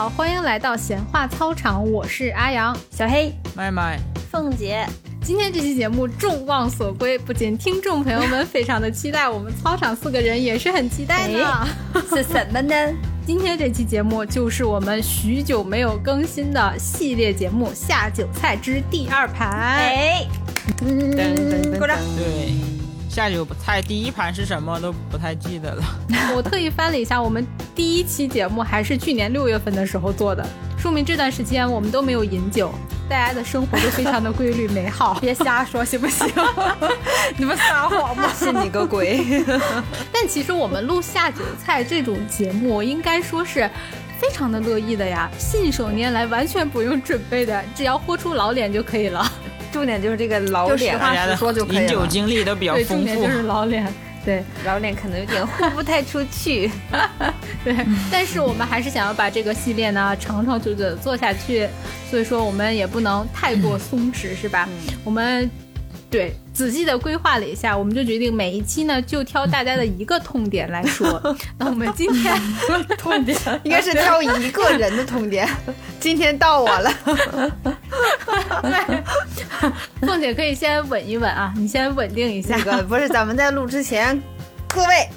好，欢迎来到闲话操场，我是阿阳，小黑，麦麦，凤姐。今天这期节目众望所归，不仅听众朋友们非常的期待，我们操场四个人也是很期待呢。是什么呢？今天这期节目就是我们许久没有更新的系列节目《下酒菜之第二盘》。哎，噔鼓掌。对，下酒菜第一盘是什么都不太记得了。我特意翻了一下，我们第一期节目还是去年六月份的时候做的，说明这段时间我们都没有饮酒，大家的生活都非常的规律美好。别瞎说行不行？你们撒谎吗？信你个鬼！但其实我们录下酒菜这种节目，应该说是非常的乐意的呀，信手拈来，完全不用准备的，只要豁出老脸就可以了。重点就是这个老脸，大家的说就可以了饮酒经历都比较对，丰富重点就。是老脸。对老脸可能有点呼不太出去。对，但是我们还是想要把这个系列呢长长久久的做下去，所以说我们也不能太过松弛，是吧？我们对仔细的规划了一下，我们就决定每一期呢就挑大家的一个痛点来说。那我们今天 痛点 应该是挑一个人的痛点。今天到我了，凤姐可以先稳一稳啊，你先稳定一下那。个不是咱们在录之前，各位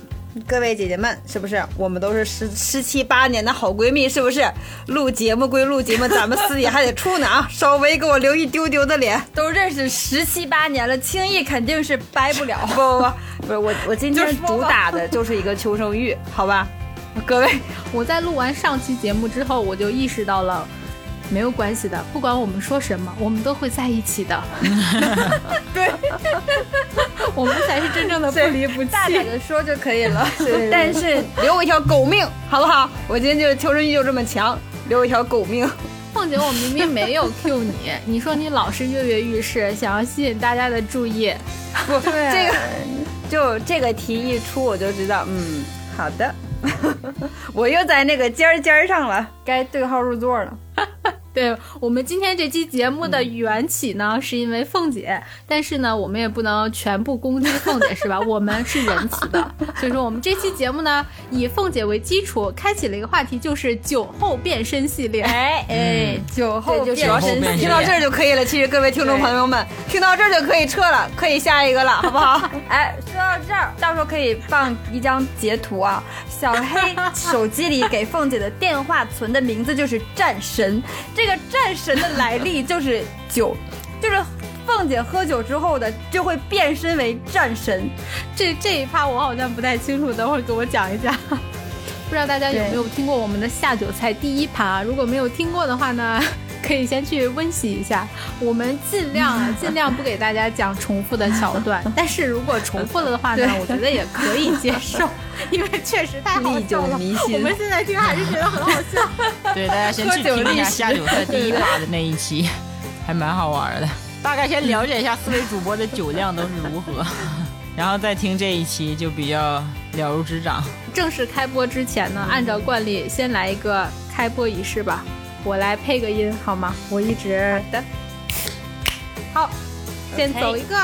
各位姐姐们，是不是我们都是十十七八年的好闺蜜？是不是？录节目归录节目，咱们私底还得处呢啊！稍微给我留一丢丢的脸。都认识十七八年了，轻易肯定是掰不了。不 不不，不是我我今天主打的就是一个求生欲，好吧？各位，我在录完上期节目之后，我就意识到了。没有关系的，不管我们说什么，我们都会在一起的。对，我们才是真正的不离不弃。大胆的说就可以了。但是留我一条狗命，好不好？我今天就是求生欲就这么强，留我一条狗命。凤姐，我明明没有 Q 你，你说你老是跃跃欲试，想要吸引大家的注意。不，这个就这个题一出，我就知道，嗯，好的，我又在那个尖儿尖儿上了。该对号入座了。对我们今天这期节目的缘起呢，是因为凤姐，但是呢，我们也不能全部攻击凤姐，是吧？我们是仁慈的，所以说我们这期节目呢，以凤姐为基础，开启了一个话题，就是酒后变身系列。哎哎，酒后变身后变身听到这儿就可以了。其实各位听众朋友们，听到这儿就可以撤了，可以下一个了，好不好？哎，说到这儿，到时候可以放一张截图啊。小黑手机里给凤姐的电话存的名字就是战神，这个战神的来历就是酒，就是凤姐喝酒之后的就会变身为战神。这这一趴我好像不太清楚，等会儿给我讲一下。不知道大家有没有听过我们的下酒菜第一盘啊？如果没有听过的话呢，可以先去温习一下。我们尽量啊，尽量不给大家讲重复的桥段，但是如果重复了的话呢，我觉得也可以接受，因为确实太好历久笑了。弥新我们现在听还是觉得很好笑。对，大家先去听一下下酒菜第一把的那一期，还蛮好玩的。大概先了解一下四位主播的酒量都是如何，然后再听这一期就比较了如指掌。正式开播之前呢，按照惯例先来一个开播仪式吧，我来配个音好吗？我一直的。好，先走一个。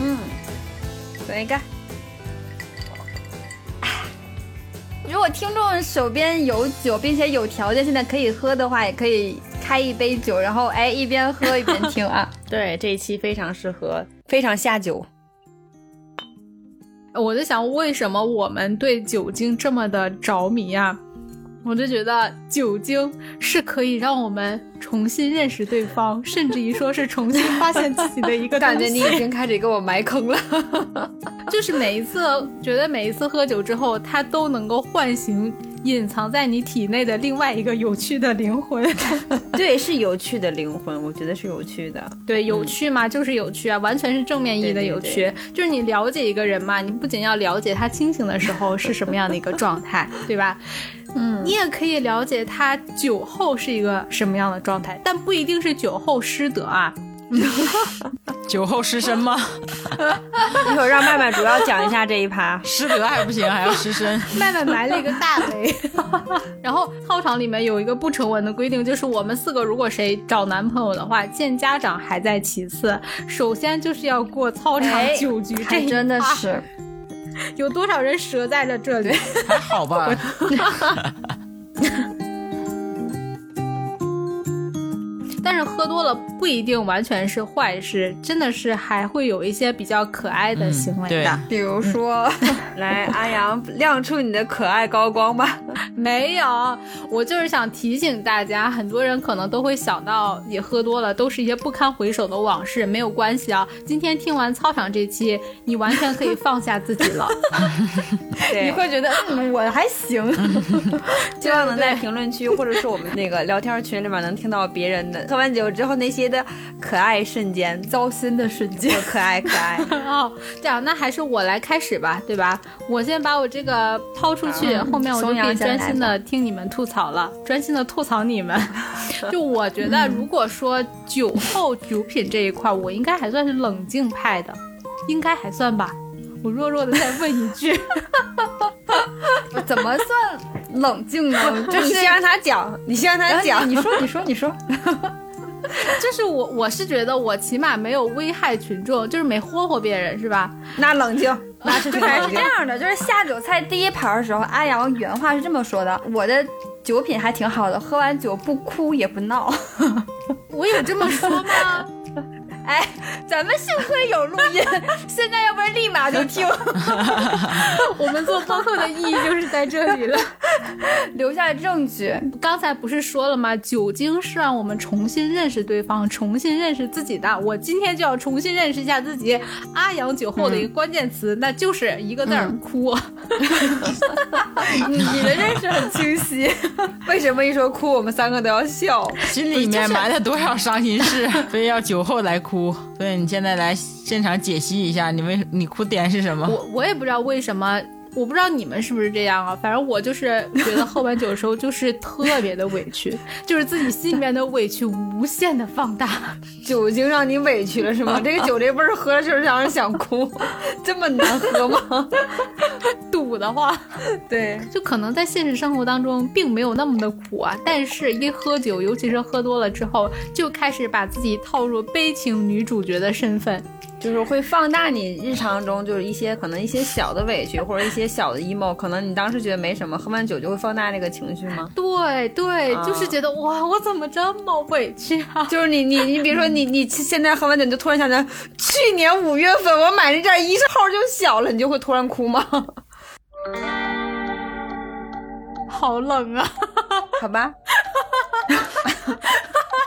嗯，走一个。如果听众手边有酒，并且有条件现在可以喝的话，也可以开一杯酒，然后哎一边喝一边听啊。对，这一期非常适合，非常下酒。我在想，为什么我们对酒精这么的着迷啊？我就觉得酒精是可以让我们重新认识对方，甚至于说是重新发现自己的一个 感觉你已经开始给我埋坑了。就是每一次觉得每一次喝酒之后，它都能够唤醒隐藏在你体内的另外一个有趣的灵魂。对，是有趣的灵魂，我觉得是有趣的。对，有趣嘛，就是有趣啊，完全是正面意义的对对有趣。就是你了解一个人嘛，你不仅要了解他清醒的时候是什么样的一个状态，对吧？嗯，你也可以了解他酒后是一个什么样的状态，但不一定是酒后失德啊。酒后失身吗？一会儿让麦麦主要讲一下这一趴。失德还不行，还要失身。麦麦埋了一个大雷。然后操场里面有一个不成文的规定，就是我们四个如果谁找男朋友的话，见家长还在其次，首先就是要过操场哎酒局。这真的是，有多少人折在了这里？还好吧？但是喝多了不一定完全是坏事，真的是还会有一些比较可爱的行为对的。比如说，来阿阳亮出你的可爱高光吧。没有，我就是想提醒大家，很多人可能都会想到，也喝多了都是一些不堪回首的往事，没有关系啊。今天听完操场这期，你完全可以放下自己了。你会觉得嗯我还行，希望能在评论区或者是我们那个聊天群里面能听到别人的喝完酒之后那些的可爱瞬间、糟心的瞬间，可爱可爱。哦，这样那还是我来开始吧，对吧？我先把我这个抛出去，后面我就可以专心的听你们吐槽了，专心的吐槽你们。就我觉得，如果说酒后酒品这一块，我应该还算是冷静派的，应该还算吧。我弱弱的再问一句，怎么算冷静呢？就是你先让他讲，你先让他讲。你说，你说，你说。就是我，我是觉得我起码没有危害群众，就是没霍霍别人，是吧？那冷静，那是挺反正冷静是这。样的，就是下酒菜第一盘的时候，阿阳原话是这么说的：“我的酒品还挺好的，喝完酒不哭也不闹。我有这么说吗？”哎，咱们幸亏有录音，现在要不然立马就听，我们做播客的意义就是在这里了。留下证据。刚才不是说了吗？酒精是让我们重新认识对方，重新认识自己的。我今天就要重新认识一下自己。阿阳酒后的一个关键词，那就是一个字儿、哭。你你的认识很清晰，为什么一说哭，我们三个都要笑？心里面埋了多少伤心事，非要酒后来哭。哭所以你现在来现场解析一下，你为你哭点是什么？我我也不知道为什么。我不知道你们是不是这样啊，反正我就是觉得喝完酒的时候就是特别的委屈，就是自己心里面的委屈无限的放大。酒精让你委屈了是吗？这个酒这味儿喝了就是让人想哭，这么难喝吗？堵的话，对，就可能在现实生活当中并没有那么的苦啊，但是一喝酒，尤其是喝多了之后，就开始把自己套入悲情女主角的身份。就是会放大你日常中就是一些可能一些小的委屈或者一些小的 emo，可能你当时觉得没什么，喝完酒就会放大这个情绪吗？对对，啊就是觉得哇，我怎么这么委屈啊？就是你你你比如说你你现在喝完酒，你就突然想起来，去年五月份我买那件衣裳号就小了，你就会突然哭吗？好冷啊！好吧，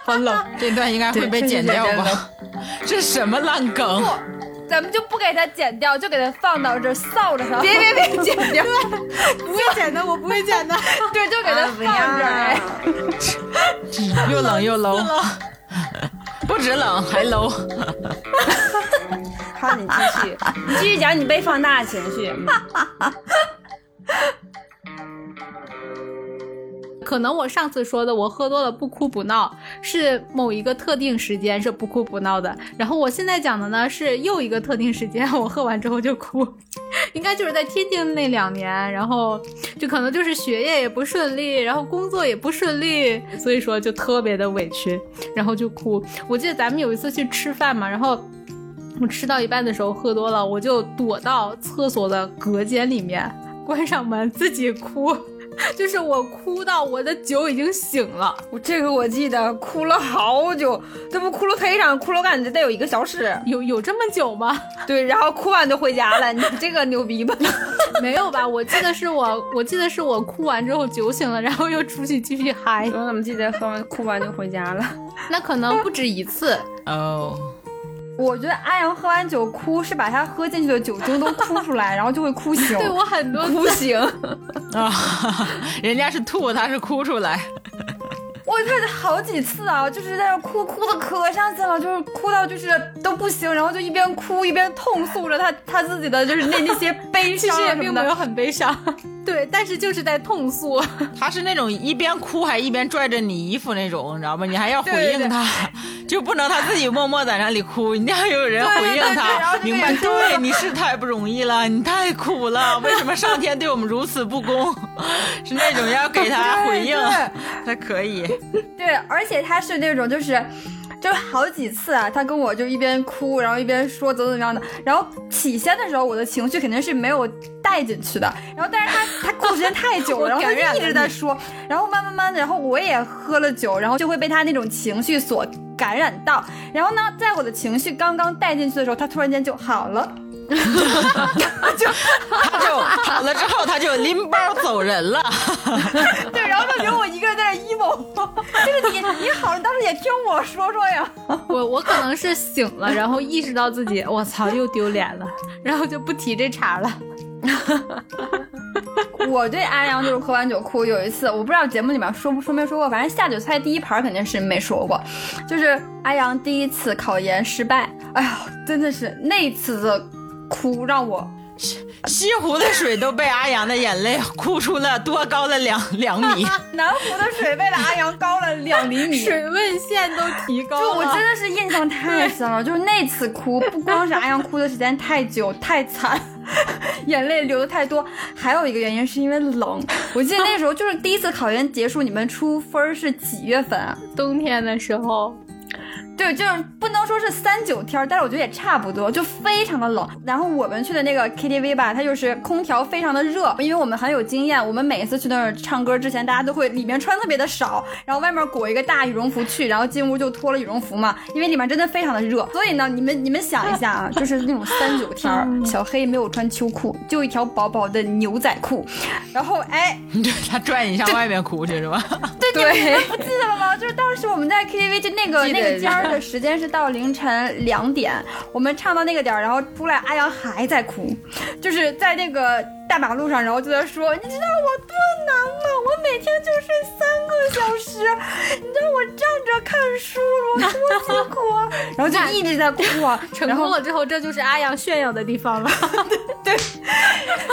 好冷。这段应该会被剪掉吧？这什么烂梗？咱们就不给它剪掉，就给它放到这儿扫着它。别别别剪掉，不会剪的，我不会剪的。对，就给它放这儿。哎，又冷又 low，不止冷还 low。好，你继续，你继续讲你被放大的情绪。可能我上次说的，我喝多了不哭不闹，是某一个特定时间是不哭不闹的。然后我现在讲的呢，是又一个特定时间，我喝完之后就哭，应该就是在天津那两年，然后就可能就是学业也不顺利，然后工作也不顺利，所以说就特别的委屈，然后就哭。我记得咱们有一次去吃饭嘛，然后。我吃到一半的时候喝多了，我就躲到厕所的隔间里面，关上门自己哭。就是我哭到我的酒已经醒了，我这个我记得哭了好久，这不哭了忒长，哭了我感觉得有一个小时。有有这么久吗？对，然后哭完就回家了。你这个牛逼吧？没有吧？我记得是我，我记得是我哭完之后酒醒了，然后又出去继续嗨。我怎么记得喝完哭完就回家了？那可能不止一次。哦，我觉得阿阳喝完酒哭是把他喝进去的酒精都哭出来，然后就会哭醒。对我很多哭醒。啊，人家是吐，他是哭出来。我看好几次啊，就是在那哭，哭的可伤心了，就是哭到就是都不行，然后就一边哭一边痛诉着他他自己的就是那那些悲 其伤实也并没有。很悲伤，对，但是就是在痛诉。他是那种一边哭还一边拽着你衣服那种，你知道吗？你还要回对应他，就不能他自己默默在那里哭，你要有人回应他。明白？对，你是太不容易了，你太苦了，为什么上天对我们如此不公？是那种要给他回应对才可以。对，而且他是那种就是。就是好几次啊，他跟我就一边哭，然后一边说怎么怎么样的。然后起先的时候，我的情绪肯定是没有带进去的。然后，但是他他哭时间太久了，然后他就一直在说，然后慢慢慢的，然后我也喝了酒，然后就会被他那种情绪所感染到，然后呢，在我的情绪刚刚带进去的时候，他突然间就好了。就他就好了之后，他就拎包走人了。对，然后就留我一个人在那 emo。就是你，你好，当时也听我说说呀。我我可能是醒了，然后意识到自己，我操，又丢脸了，然后就不提这茬了。我对阿阳就是喝完酒哭。有一次，我不知道节目里面说不说没说过，反正下酒菜第一盘肯定是没说过。就是阿阳第一次考研失败，哎呀，真的是那次的。哭让我西湖的水都被阿阳的眼泪哭出了多高的两两米，南湖的水为了阿阳高了两厘米，水位线都提高了。就我真的是印象太深了，就是那次哭，不光是阿阳哭的时间太久太惨，眼泪流的太多，还有一个原因是因为冷。我记得那时候就是第一次考研结束，你们出分是几月份啊？冬天的时候。对，就是不能说是三九天，但是我觉得也差不多，就非常的冷。然后我们去的那个 KTV 吧，它就是空调非常的热，因为我们很有经验，我们每一次去那儿唱歌之前，大家都会里面穿特别的少，然后外面裹一个大羽绒服去，然后进屋就脱了羽绒服嘛，因为里面真的非常的热。所以呢，你们你们想一下啊，就是那种三九天，小黑没有穿秋裤，就一条薄薄的牛仔裤，然后哎，他拽你上外面哭去是吧？对对，不记得了吗？就是当时我们在 KTV 就那个那个间儿。的时间是到凌晨两点，我们唱到那个点儿，然后出来，阿阳还在哭，就是在那个。大马路上，然后就在说：“你知道我多难吗？我每天就睡三个小时，你知道我站着看书，我多辛苦啊！” 然后就一直在哭啊。成功了之后，这就是阿阳炫耀的地方了。对。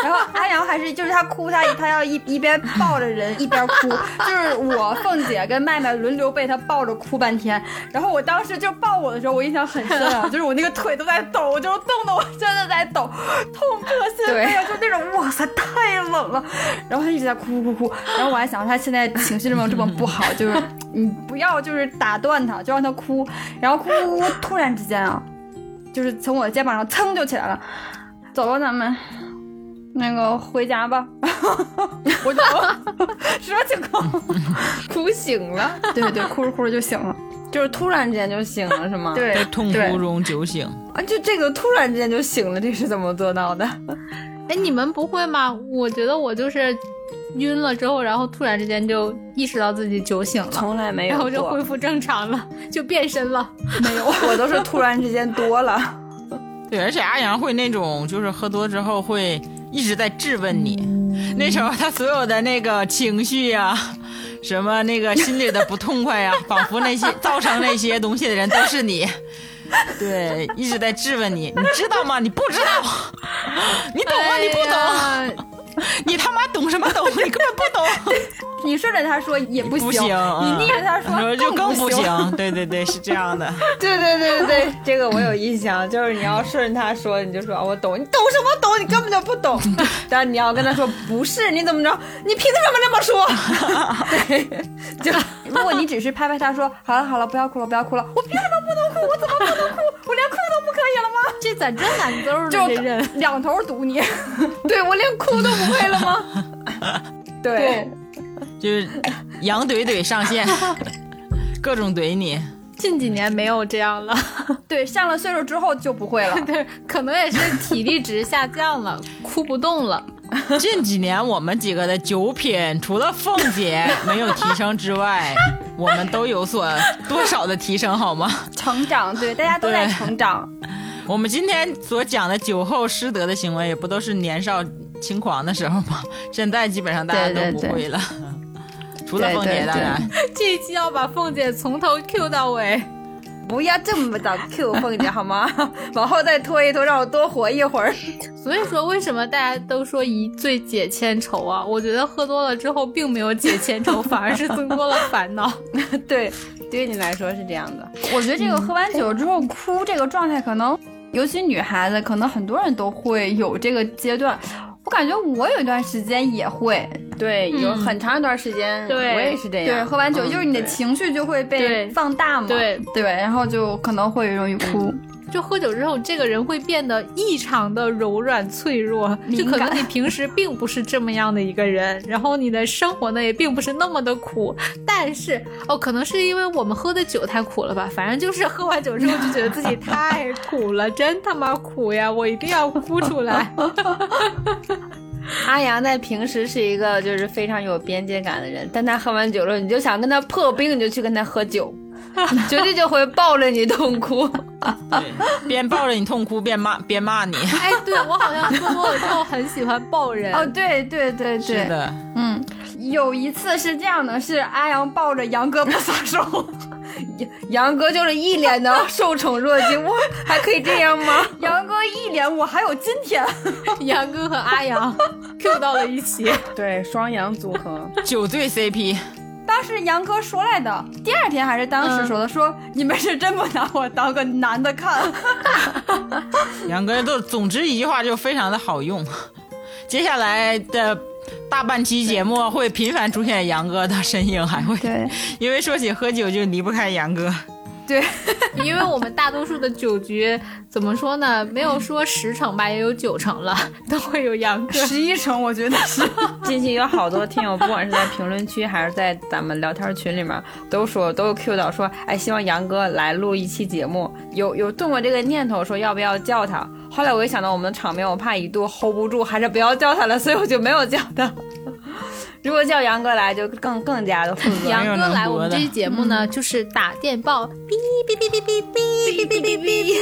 然后阿阳还是就是他哭，他他要一一边抱着人一边哭，就是我凤姐跟麦麦轮流被他抱着哭半天。然后我当时就抱我的时候，我印象很深啊，就是我那个腿都在抖，就是动的我真的在抖，痛彻心扉啊，就那种哇。塞太冷了，然后他一直在哭哭哭，然后我还想他现在情绪这么这么不好，就是 你不要就是打断他，就让他哭，然后哭哭哭，突然之间啊，就是从我的肩膀上噌就起来了，走吧咱们，那个回家吧，我就什么情况？哭醒了？对对，哭着哭着就醒了，就是突然之间就醒了是吗？对，痛哭中酒醒啊，就这个突然之间就醒了，这是怎么做到的？哎，你们不会吗？我觉得我就是晕了之后，然后突然之间就意识到自己酒醒了，从来没有，然后就恢复正常了，就变身了。没有，我都是突然之间多了。对，而且阿阳会那种，就是喝多之后会一直在质问你，那时候他所有的那个情绪呀，什么那个心里的不痛快呀，仿佛那些 造成那些东西的人都是你。对，一直在质问你，你知道吗？你不知道，你懂吗？你不懂，你他妈懂什么懂？你根本不懂。你顺着他说也不行，你逆着他说就更不行。对对对，是这样的。对对对对对，这个我有印象，就是你要顺着他说，你就说我懂，你懂什么懂？你根本就不懂。但你要跟他说不是，你怎么着？你凭什么这么说？对，就如果你只是拍拍他说好了好了，不要哭了不要哭了，我凭什么不能哭？我怎么不能哭？我连哭都不可以了吗？这咋这难揍呢？就两头堵你，对我连哭都不会了吗？对。就是羊怼怼上线，各种怼你。近几年没有这样了，对，上了岁数之后就不会了。对，可能也是体力值下降了，哭不动了。近几年我们几个的酒品，除了凤姐没有提升之外，我们都有所多少的提升，好吗？成长，对，大家都在成长。我们今天所讲的酒后失德的行为，也不都是年少轻狂的时候吗？现在基本上大家都不会了。除了凤姐，当然，这一期要把凤姐从头 Q 到尾，不要这么早 Q 凤姐好吗？往后再拖一拖，让我多活一会儿。所以说，为什么大家都说一醉解千愁啊？我觉得喝多了之后，并没有解千愁，反而是增多了烦恼。对，对你来说是这样的。我觉得这个喝完酒之后哭这个状态，可能尤其女孩子，可能很多人都会有这个阶段。我感觉我有一段时间也会。对，有很长一段时间，对。我也是这样。对，喝完酒嗯。就是你的情绪就会被放大嘛，对。对，然后就可能会容易哭。就喝酒之后，这个人会变得异常的柔软脆弱，就可能你平时并不是这么样的一个人，然后你的生活呢也并不是那么的苦，但是哦，可能是因为我们喝的酒太苦了吧，反正就是喝完酒之后就觉得自己太苦了，真他妈苦呀，我一定要哭出来。阿阳在平时是一个就是非常有边界感的人，但他喝完酒了，你就想跟他破冰，你就去跟他喝酒，绝对就会抱着你痛哭。对，边抱着你痛哭边骂边骂你。哎，对我好像喝多了之后很喜欢抱人。哦，对对对对，是的，嗯，有一次是这样的，是阿阳抱着杨哥不撒手，杨哥就是一脸的受宠若惊，我，还可以这样吗？杨哥一脸我还有今天，杨哥和阿阳 Q 到了一起，对，双阳组合。酒醉 CP，当时杨哥说来的，第二天还是当时说的，说你们是真不拿我当个男的看。杨哥都总之一句话就非常的好用。接下来的大半期节目会频繁出现杨哥的身影，还会对因为说起喝酒就离不开杨哥。对，因为我们大多数的酒局怎么说呢？没有说十成吧，也有九成了，都会有杨哥。十一成我觉得是。近期有好多听友，不管是在评论区还是在咱们聊天群里面，都说都 Q 到说，哎，希望杨哥来录一期节目，有有动过这个念头，说要不要叫他。后来我一想到我们的场面，我怕一度 hold 不住，还是不要叫他了，所以我就没有叫他。如果叫杨哥来，就更更加的负责。杨哥来我们这期节目呢，就是打电报，哔哔哔哔哔哔哔哔哔哔，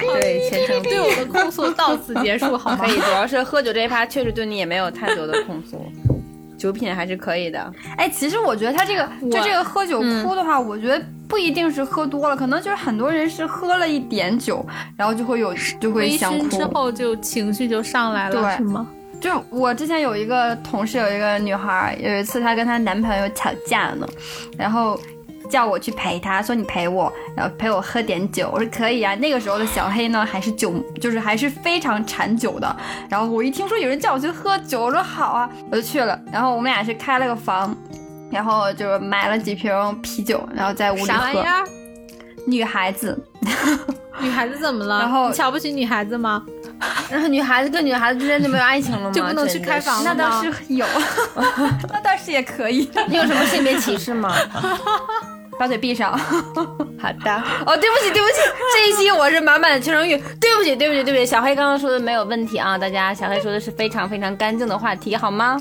对，虔诚对我的控诉到此结束，好吗可？以，主要是喝酒这一趴确实对你也没有太多的控诉，酒品还是可以的。哎，其实我觉得他这个就这个喝酒嗯哭的话，我觉得不一定是喝多了，可能就是很多人是喝了一点酒，然后就会有就会微想哭。之后就情绪就上来了，对是吗？就我之前有一个同事，有一个女孩儿，有一次她跟她男朋友吵架呢，然后叫我去陪她，说你陪我，然后陪我喝点酒。我说可以啊。那个时候的小黑呢，还是酒，就是还是非常馋酒的。然后我一听说有人叫我去喝酒，我说好啊，我就去了。然后我们俩是开了个房，然后就买了几瓶啤酒，然后在屋里喝。啥玩意儿？女孩子，女孩子怎么了？然后你瞧不起女孩子吗？然后女孩子跟女孩子之间就没有爱情了吗？就不能去开房吗那倒是有，那倒是也可以。你有什么性别歧视吗？把嘴闭上。好的。哦，对不起，对不起，这一期我是满满的求生欲。对不起，对不起，对不起，小黑刚刚说的没有问题啊，大家，小黑说的是非常非常干净的话题，好吗？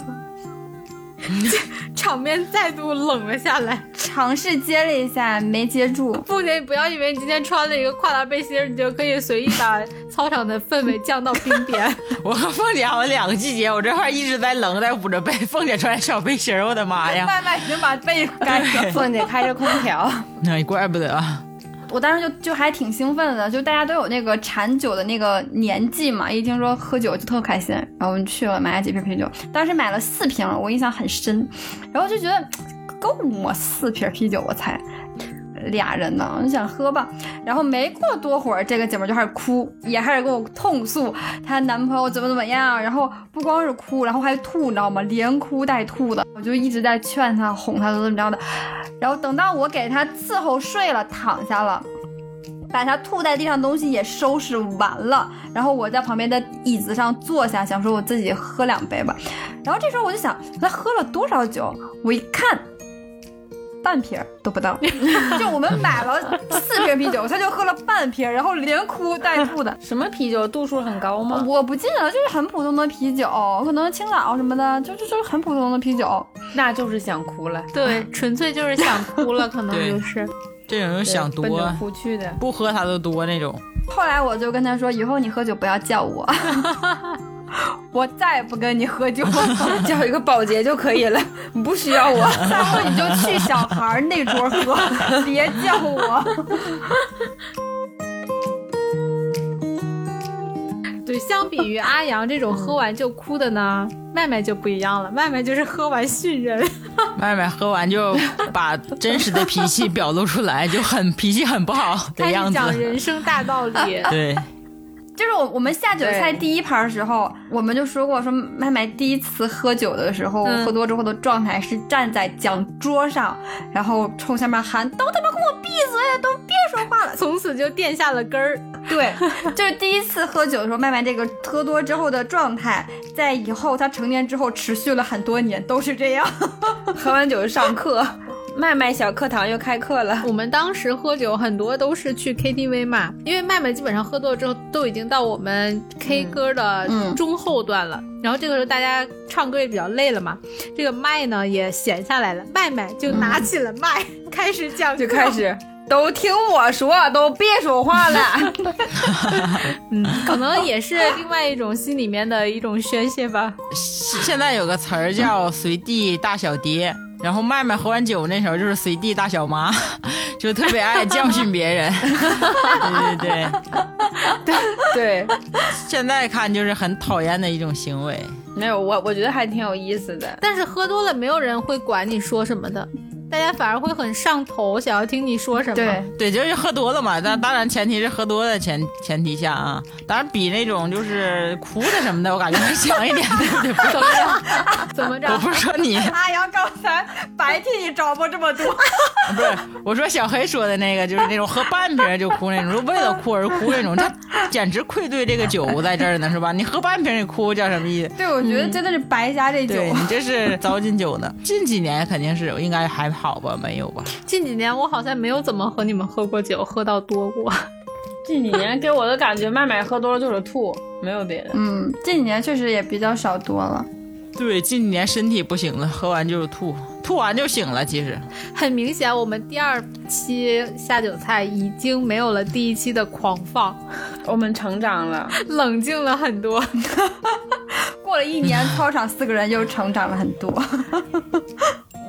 场面再度冷了下来。尝试接了一下，没接住。凤姐，你不要以为你今天穿了一个跨栏背心，你就可以随意把操场的氛围降到冰点。我和凤姐好像两个季节，我这块一直在冷，在捂着被。凤姐穿小背心，我的妈呀！麦麦已经把被盖上。凤姐开着空调，那 怪不得。我当时就就还挺兴奋的，就大家都有那个馋酒的那个年纪嘛，一听说喝酒就特开心，然后我们去了买了几瓶啤酒，当时买了四瓶，我印象很深，然后就觉得够我四瓶啤酒，我才俩人呢，我就想喝吧，然后没过多会儿，这个姐们就开始哭，也开始跟我痛诉她男朋友怎么怎么样，然后不光是哭，然后还吐，你知道吗？连哭带吐的，我就一直在劝她、哄她，怎么怎么着的。然后等到我给她伺候睡了，躺下了。把她吐在地上的东西也收拾完了，然后我在旁边的椅子上坐下，想说我自己喝两杯吧。然后这时候我就想，他喝了多少酒？我一看，半瓶儿都不到。就我们买了四瓶啤酒，他就喝了半瓶，然后连哭带 吐的。什么啤酒度数很高吗？我不记得了，就是很普通的啤酒，可能青岛什么的，就就就是很普通的啤酒。那就是想哭了，对，纯粹就是想哭了，可能就是。这种人想多奔着，哭去的。不喝他都多那种。后来我就跟他说，以后你喝酒不要叫我，我再也不跟你喝酒了。叫一个保洁就可以了，不需要我。然后你就去小孩那桌喝，别叫我。对，相比于阿阳这种喝完就哭的呢，麦麦就不一样了。麦麦就是喝完训人，麦麦喝完就把真实的脾气表露出来，就很脾气很不好的开样子。始讲人生大道理。对，就是我我们下酒菜第一盘的时候，我们就说过，说麦麦第一次喝酒的时候，嗯喝多之后的状态是站在讲桌上，然后冲下面喊：“都他妈给我闭嘴，都别说话了。从此就垫下了根儿。”对，就是第一次喝酒的时候，麦麦这个喝多之后的状态，在以后他成年之后持续了很多年，都是这样。喝完酒就上课，麦麦小课堂又开课了。我们当时喝酒很多都是去 KTV 嘛，因为麦麦基本上喝多了之后都已经到我们 K 歌的嗯中后段了，然后这个时候大家唱歌也比较累了嘛，这个麦呢也闲下来了，麦麦就拿起了麦、开始讲，就开始都听我说，都别说话了。嗯，可能也是另外一种心里面的一种宣泄吧。现在有个词儿叫随地大小爹。然后麦麦喝完酒那时候就是随地大小妈，就特别爱教训别人。对 对对，对，现在看就是很讨厌的一种行为。没有我，我觉得还挺有意思的。但是喝多了，没有人会管你说什么的，大家反而会很上头，想要听你说什么。对，对，就是喝多了嘛。但当然前提是喝多的前前提下啊，当然比那种就是哭的什么的，我感觉还强一点，对不对？怎么着？怎么着？我不是说你，阿阳刚才白替你找过这么多，不是我说小黑说的那个，就是那种喝半瓶就哭那种，就为了哭而哭那种，他简直愧对这个酒在这儿呢，是吧？你喝半瓶你哭叫什么意思？对，我觉得真的是白瞎这酒。对你这是糟践酒呢。近几年肯定是应该还好吧？没有吧？近几年我好像没有怎么和你们喝过酒，喝到多过。近几年给我的感觉，麦麦喝多了就是吐，没有别的。嗯，近几年确实也比较少多了。对，近几年身体不行了，喝完就是吐，吐完就醒了。其实很明显，我们第二期下酒菜已经没有了第一期的狂放，我们成长了，冷静了很多。过了一年，操场四个人又成长了很多。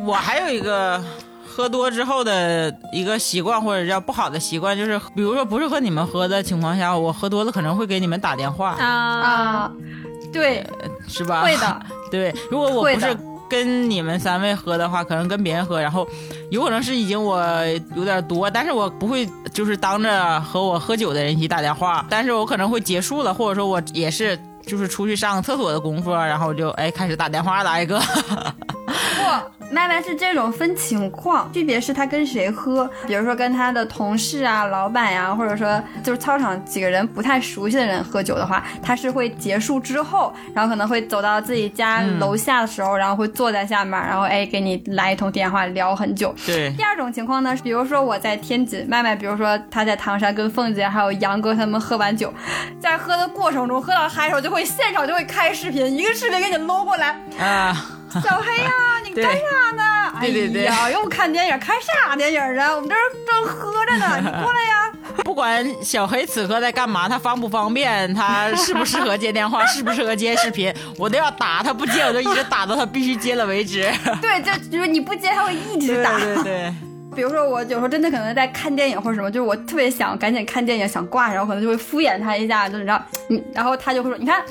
我还有一个喝多之后的一个习惯，或者叫不好的习惯，就是比如说不是和你们喝的情况下，我喝多了可能会给你们打电话，啊，啊，对，是吧？会的。对，如果我不是跟你们三位喝的话，可能跟别人喝，然后有可能是已经我有点多，但是我不会就是当着和我喝酒的人一起打电话，但是我可能会结束了，或者说我也是就是出去上个厕所的功夫，然后就哎开始打电话打一个。不，麦麦是这种分情况，区别是他跟谁喝，比如说跟他的同事啊、老板呀、或者说就是操场几个人不太熟悉的人喝酒的话，他是会结束之后，然后可能会走到自己家楼下的时候，然后会坐在下面，然后哎给你来一通电话聊很久。对，第二种情况呢，比如说我在天津，麦麦，比如说他在唐山跟凤姐还有杨哥他们喝完酒，在喝的过程中喝到嗨的时候，就会现场就会开视频，一个视频给你搂过来，啊。小黑呀、你干啥呢？对对对哎呀，又看电影，看啥电影啊？我们这儿正喝着呢，你过来呀。不管小黑此刻在干嘛，他方不方便，他适不适合接电话，适不适合接视频，我都要打，他不接我就一直打到他必须接了为止。对，就就是你不接，他会一直打。对对对，比如说我有时候真的可能在看电影或者什么，就是我特别想赶紧看电影，想挂，然后可能就会敷衍他一下，就是让你，然后他就会说，你看，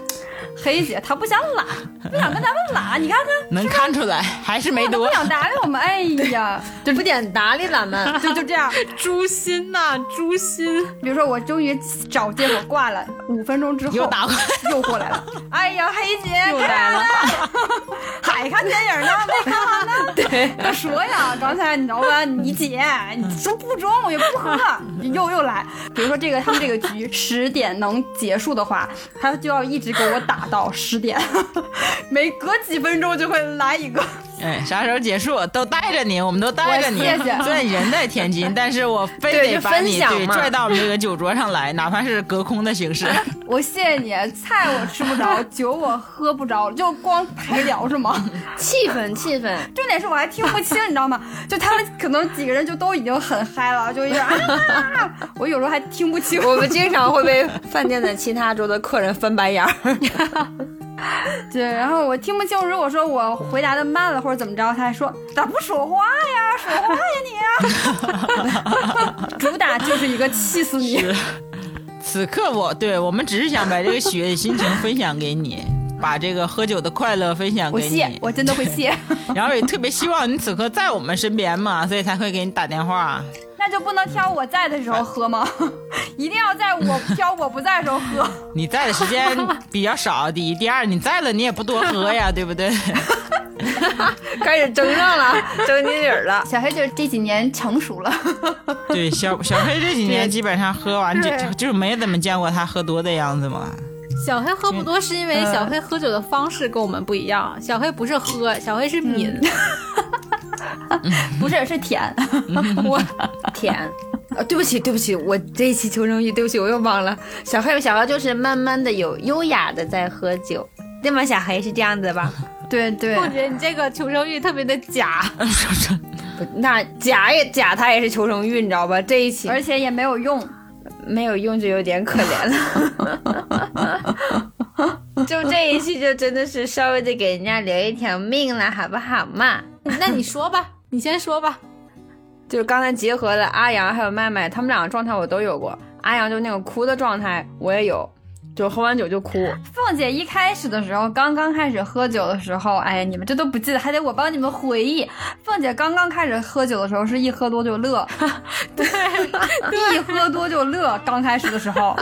黑姐她不想拉，不想跟咱们拉，你看看。能看出来还是没多不。想搭理我们，哎呀，就不点搭理咱们。就就这样。诛心呐、诛心！比如说我终于找借口挂了，五分钟之后又打过来，又过来了。哎呀，黑姐又来了，还看电影呢，没看完呢。对，我说呀，刚才你知道吧？你姐，你说不中，我也不喝，又又来。比如说这个他们这个局十点能结束的话，他就要一直给我打到十点，每隔几分钟就会来一个。哎，啥时候结束都带着你，我们都带着你。谢谢虽然人在天津，但是我非得把你拽到我们这个酒桌上来，哪怕是隔空的形式。我谢谢你，菜我吃不着，酒我喝不着，就光陪聊是吗？气氛，气氛。重点是我还听不清，你知道吗？就他们可能几个人就都已经很嗨了，就有点啊，我有时候还听不清。我们经常会被饭店的其他桌的客人翻白眼儿。对，然后我听不清，如果说我回答的慢了或者怎么着，他还说咋不说话呀？说话呀你！主打就是一个气死你。此刻我对我们只是想把这个喜悦的心情分享给你，把这个喝酒的快乐分享给你，。谢我真的会谢。然后也特别希望你此刻在我们身边嘛，所以才会给你打电话。那就不能挑我在的时候喝吗？一定要在我挑我不在的时候喝。你在的时间比较少，第一，第二，你在了你也不多喝呀，对不对？开始争上了，争金理儿了。小黑就是这几年成熟了，对，小小黑这几年基本上喝完就对就没怎么见过他喝多的样子嘛。小黑喝不多是因为小黑喝酒的方式跟我们不一样，小黑不是喝，小黑是抿。不是是舔。我 舔，啊，对不起，对不起，我这一期求生欲，对不起，我又忘了。小黑，小黑就是慢慢的有优雅的在喝酒，对吗？小黑是这样子吧？对对，凤姐，你这个求生欲特别的假。不，那假也假，他也是求生欲，你知道吧？这一期而且也没有用。没有用就有点可怜了。就这一期就真的是稍微的给人家留一条命了，好不好嘛？那你说吧，你先说吧。就是刚才结合的阿阳还有麦麦，他们两个状态我都有过。阿阳就那种哭的状态我也有，就喝完酒就哭。凤姐一开始的时候，刚刚开始喝酒的时候，哎呀，你们这都不记得，还得我帮你们回忆。凤姐刚刚开始喝酒的时候，是一喝多就乐，对，一喝多就乐。刚开始的时候，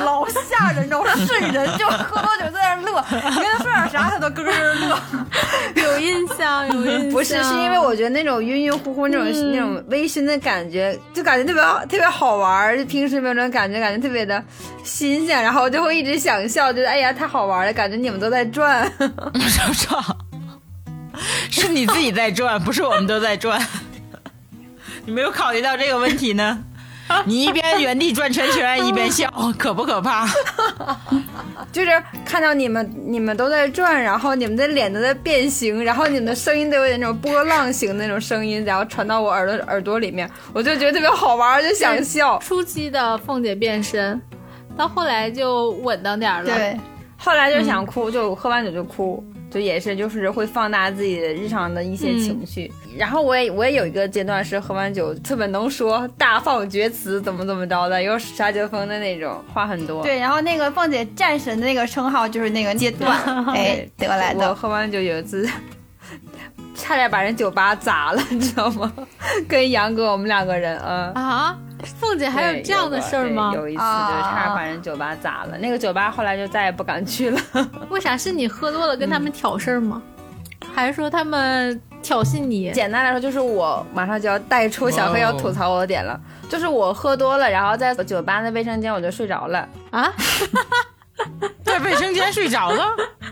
老吓人，你知道吗？是人就喝多酒在那乐，你跟他说点啥，他都咯咯乐。有印象，有印象。不是，是因为我觉得那种晕晕乎乎那种、那种微醺的感觉，就感觉特别好特别好玩儿。就平时没有这种感觉，感觉特别的新鲜，然后就会一直想笑，觉得哎呀太好玩了，感觉你们都在转。少少，是你自己在转，不是我们都在转。你没有考虑到这个问题呢？你一边原地转圈圈，一边笑，可不可怕？就是看到你们你们都在转，然后你们的脸都在变形，然后你们的声音都有点那种波浪形的那种声音，然后传到我耳朵耳朵里面，我就觉得特别好玩，就想笑。初期的凤姐变身，到后来就稳当点儿了。对，后来就想哭，就喝完酒就哭，就也是就是会放大自己的日常的一些情绪。然后我也我也有一个阶段是喝完酒特别能说，大放厥词，怎么怎么着的，有杀绝风的那种，话很多。对，然后那个凤姐战神的那个称号就是那个阶段，哎，得来我的。喝完酒有一次，差点把人酒吧砸了，你知道吗？跟杨哥我们两个人，嗯。啊，凤姐还有这样的事儿吗有？有一次啊就差点把人酒吧砸了，那个酒吧后来就再也不敢去了。为啥是你喝多了跟他们挑事儿吗？还是说他们挑衅你？简单来说，就是我马上就要带出小黑要吐槽我的点了，就是我喝多了，然后在酒吧的卫生间我就睡着了。啊？在卫生间睡着了？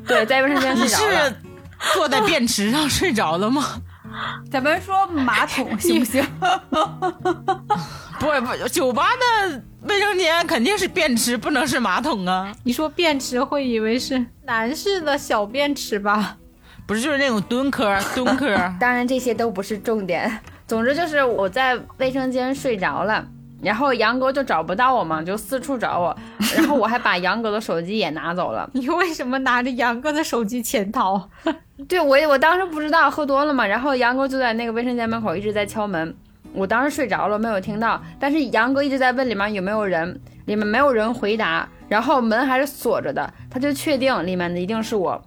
对，在卫生间睡着了。是 坐在便池上睡着了吗？咱们说马桶 行不行？不不，酒吧的卫生间肯定是便池，不能是马桶啊！你说便池会以为是男士的小便池吧？不是，就是那种蹲坑 蹲坑。当然这些都不是重点，总之就是我在卫生间睡着了。然后杨哥就找不到我嘛，就四处找我，然后我还把杨哥的手机也拿走了。你为什么拿着杨哥的手机潜逃？对我也我当时不知道喝多了嘛，然后杨哥就在那个卫生间门口一直在敲门，我当时睡着了没有听到，但是杨哥一直在问里面有没有人，里面没有人回答，然后门还是锁着的，他就确定里面的一定是我，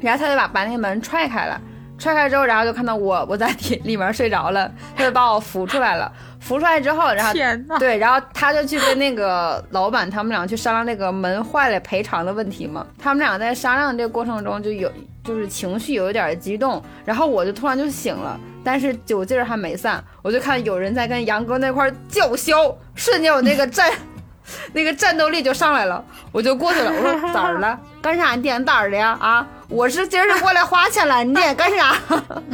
然后他就把把那个门踹开了。踹开之后，然后就看到我我在里里面睡着了，他就把我扶出来了。扶出来之后，然后对，然后他就去跟那个老板他们俩去商量那个门坏了赔偿的问题嘛。他们俩在商量这个过程中就有就是情绪有一点激动，然后我就突然就醒了，但是酒劲儿还没散，我就看有人在跟杨哥那块儿叫嚣，瞬间我那个战 那个战斗力就上来了，我就过去了，我说 咋儿了？干啥？你点哪儿的呀？啊，我是今儿是过来花钱了，你点干啥？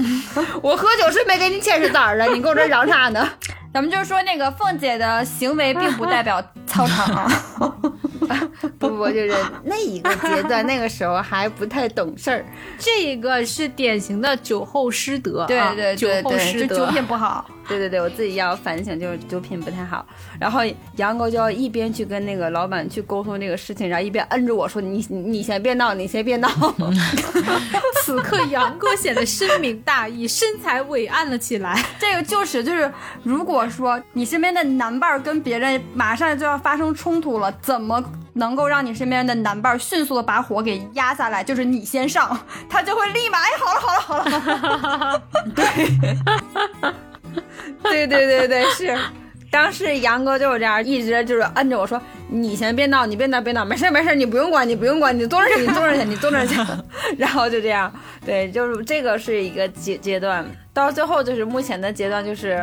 我喝酒是没给你钱是咋儿的？你跟我这嚷啥呢？咱们就说那个凤姐的行为并不代表 操场 啊。不不，就是那一个阶段，那个时候还不太懂事儿。这个是典型的酒后失德、对，对对酒后失德，就酒品不好。对对对，我自己要反省，就是酒品不太好。然后杨哥就要一边去跟那个老板去沟通这个事情，然后一边摁着我说：“你你你先别闹，你先别闹。此刻杨哥显得深明大义，身材伟岸了起来。这个就是就是，如果说你身边的男伴儿跟别人马上就要发生冲突了，怎么能够让你身边的男伴儿迅速的把火给压下来？就是你先上，他就会立马哎，好了好了好了。对 对对对对，是。当时杨哥就是这样，一直就是摁着我说：“你先别闹，你别闹，别闹，没事没事，你不用管，你不用管，你坐那儿去，你坐那儿去，你坐那儿去。”然后就这样，对，就是这个是一个阶阶段，到最后就是目前的阶段，就是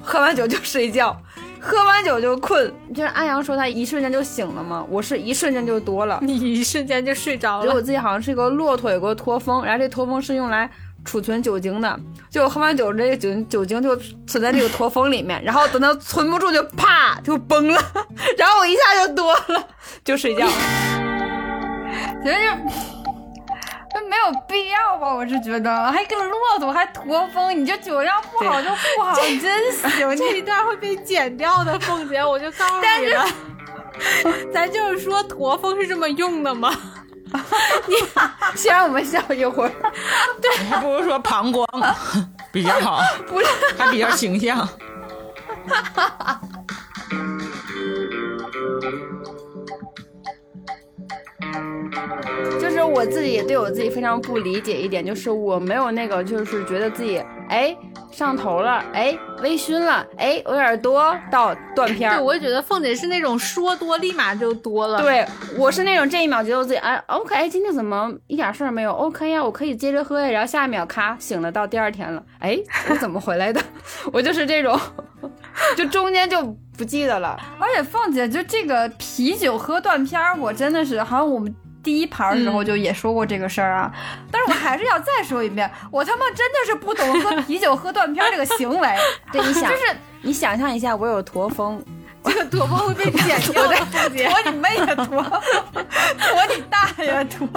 喝完酒就睡觉，喝完酒就困。就是安阳说他一瞬间就醒了嘛，我是一瞬间就多了。你一瞬间就睡着了。觉得我自己好像是一个骆驼，有个驼峰，然后这驼峰是用来储存酒精的。就我喝完酒，这个酒酒精就存在这个驼峰里面，然后等它存不住就啪就崩了，然后我一下就多了，就睡觉。觉得就就没有必要吧，我是觉得，还跟骆驼还驼峰，你这酒量不好就不好，你真行。这一段会被剪掉的，凤姐，我就告诉你了。咱就是说，驼峰是这么用的吗？你先让我们笑一会儿。对，还不如说膀胱 比较好，不是，还比较形象。就是我自己也对我自己非常不理解一点，就是我没有那个，就是觉得自己哎上头了，哎微醺了，哎有点多到断片儿。对，我也觉得凤姐是那种说多立马就多了。对，我是那种这一秒觉得我自己哎 OK，哎今天怎么一点事儿没有？OK 呀，我可以接着喝呀。然后下一秒咔醒了，到第二天了，哎我怎么回来的？我就是这种，就中间就不记得了。而且凤姐就这个啤酒喝断片儿，我真的是好像我们。第一盘的时候就也说过这个事儿啊，但是我还是要再说一遍，我他妈真的是不懂喝啤酒喝断片这个行为。对，你想，就是你想象一下，我有驼峰，这个驼峰会被剪掉 的，驼你妹呀，驼，驼你大爷，驼。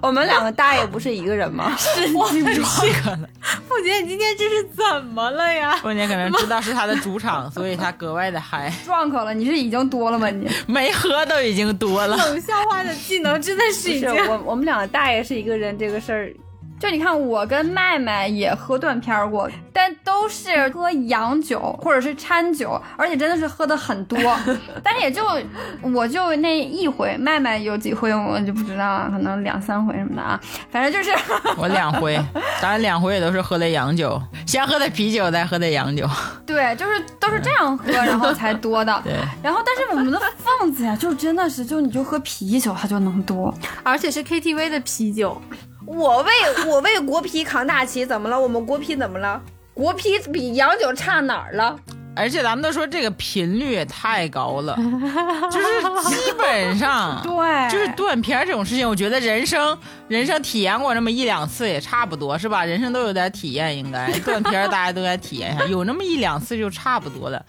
我们两个大爷不是一个人吗？神经病。凤姐，你今天这是怎么了呀？凤姐可能知道是他的主场，所以他格外的嗨。撞口了，你是已经多了吗？你没喝都已经多了。冷笑话的技能真的是已经。我我们两个大爷是一个人，这个事儿。就你看，我跟麦麦也喝断片过，但都是喝洋酒或者是掺酒，而且真的是喝的很多。但也就我就那一回，麦麦有几回我就不知道啊，可能两三回什么的啊。反正就是 我两回，当然两回也都是喝的洋酒，先喝的啤酒，再喝的洋酒。对，就是都是这样喝，然后才多的。对。然后，但是我们的凤姐就真的是，就你就喝啤酒，它就能多，而且是 KTV 的啤酒。我为 我为国啤扛大旗，怎么了？我们国啤怎么了？国啤比洋酒差哪儿了？而且咱们都说这个频率也太高了，就是基本上对，就是断片这种事情，我觉得人生人生体验过那么一两次也差不多，是吧？人生都有点体验，应该断片大家都该体验一下，有那么一两次就差不多了。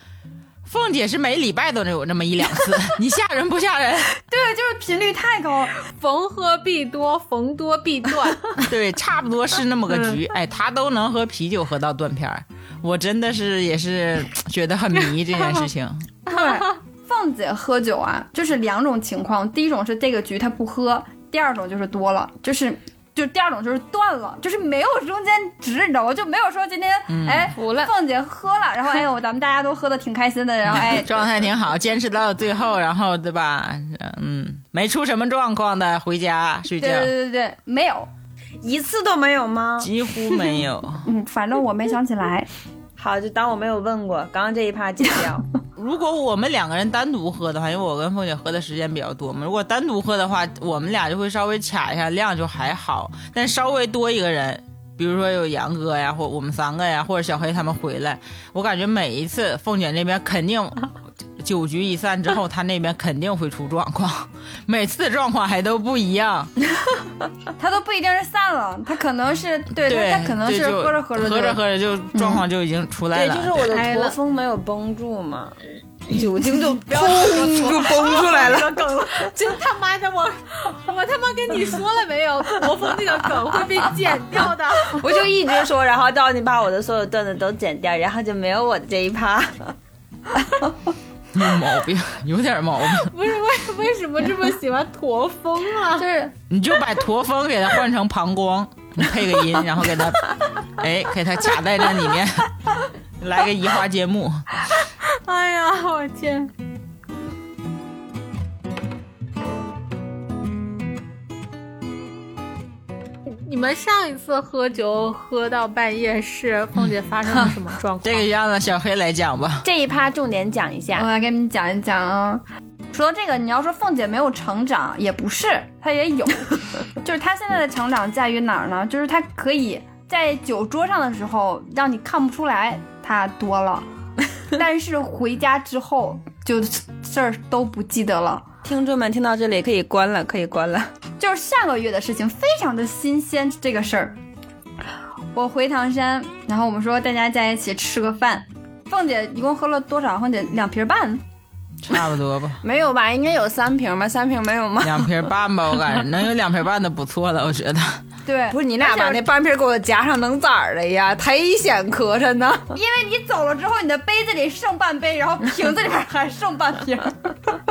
凤姐是每礼拜都能有那么一两次，你吓人不吓人？对，就是频率太高，逢喝必多，逢多必断。对，差不多是那么个局。哎，她都能喝啤酒喝到断片儿，我真的是也是觉得很迷这件事情。对，凤姐喝酒啊，就是两种情况，第一种是这个局她不喝，第二种就是多了，就是。就第二种就是断了，就是没有中间值，你知道吗？就没有说今天哎，凤姐喝了，然后哎呦，咱们大家都喝的挺开心的，然后哎，状态挺好，坚持到最后，然后对吧？嗯，没出什么状况的，回家睡觉。对对对对，没有，一次都没有吗？几乎没有。嗯，反正我没想起来。好，就当我没有问过。刚刚这一趴剪掉。如果我们两个人单独喝的话，因为我跟凤姐喝的时间比较多嘛，如果单独喝的话，我们俩就会稍微卡一下量，就还好。但稍微多一个人，比如说有杨哥呀，或我们三个呀，或者小黑他们回来，我感觉每一次凤姐那边肯定。酒局一散之后，他那边肯定会出状况，每次的状况还都不一样，他都不一定是散了，他可能是对，他可能是喝着喝着喝着喝着就状况就已经出来了，对，就是我的驼峰没有绷住嘛，酒精就 嘣就崩出来了，梗了，真他妈的我我他妈跟你说了没有，驼峰那个梗会被剪掉的，我就一直说，然后到你把我的所有段子都剪掉，然后就没有我的这一趴。有毛病，有点毛病。不是为为什么这么喜欢驼峰啊？就是你就把驼峰给它换成膀胱，你配个音，然后给它，哎，给它卡在那里面，来个移花接木。哎呀，我天！你们们上一次喝酒喝到半夜是凤姐发生了什么状况？这个让小黑来讲吧。这一趴重点讲一下我。来给你们讲一讲啊。说到这个，你要说凤姐没有成长，也不是，她也有。就是她现在的成长在于哪儿呢？就是她可以在酒桌上的时候让你看不出来她多了，但是回家之后就事儿都不记得了。听众们听到这里可以关了，可以关了。就是上个月的事情，非常的新鲜。这个事儿，我回唐山，然后我们说大家在一起吃个饭。凤姐一共喝了多少？凤姐两瓶半，差不多吧，没有吧？应该有三瓶吧？三瓶没有吗？两瓶半吧，我感觉 能有两瓶半的不错了，我觉得。对，不是你俩把那半瓶给我加上，能咋的呀？忒显磕碜呢。因为你走了之后，你的杯子里剩半杯，然后瓶子里边还剩半瓶。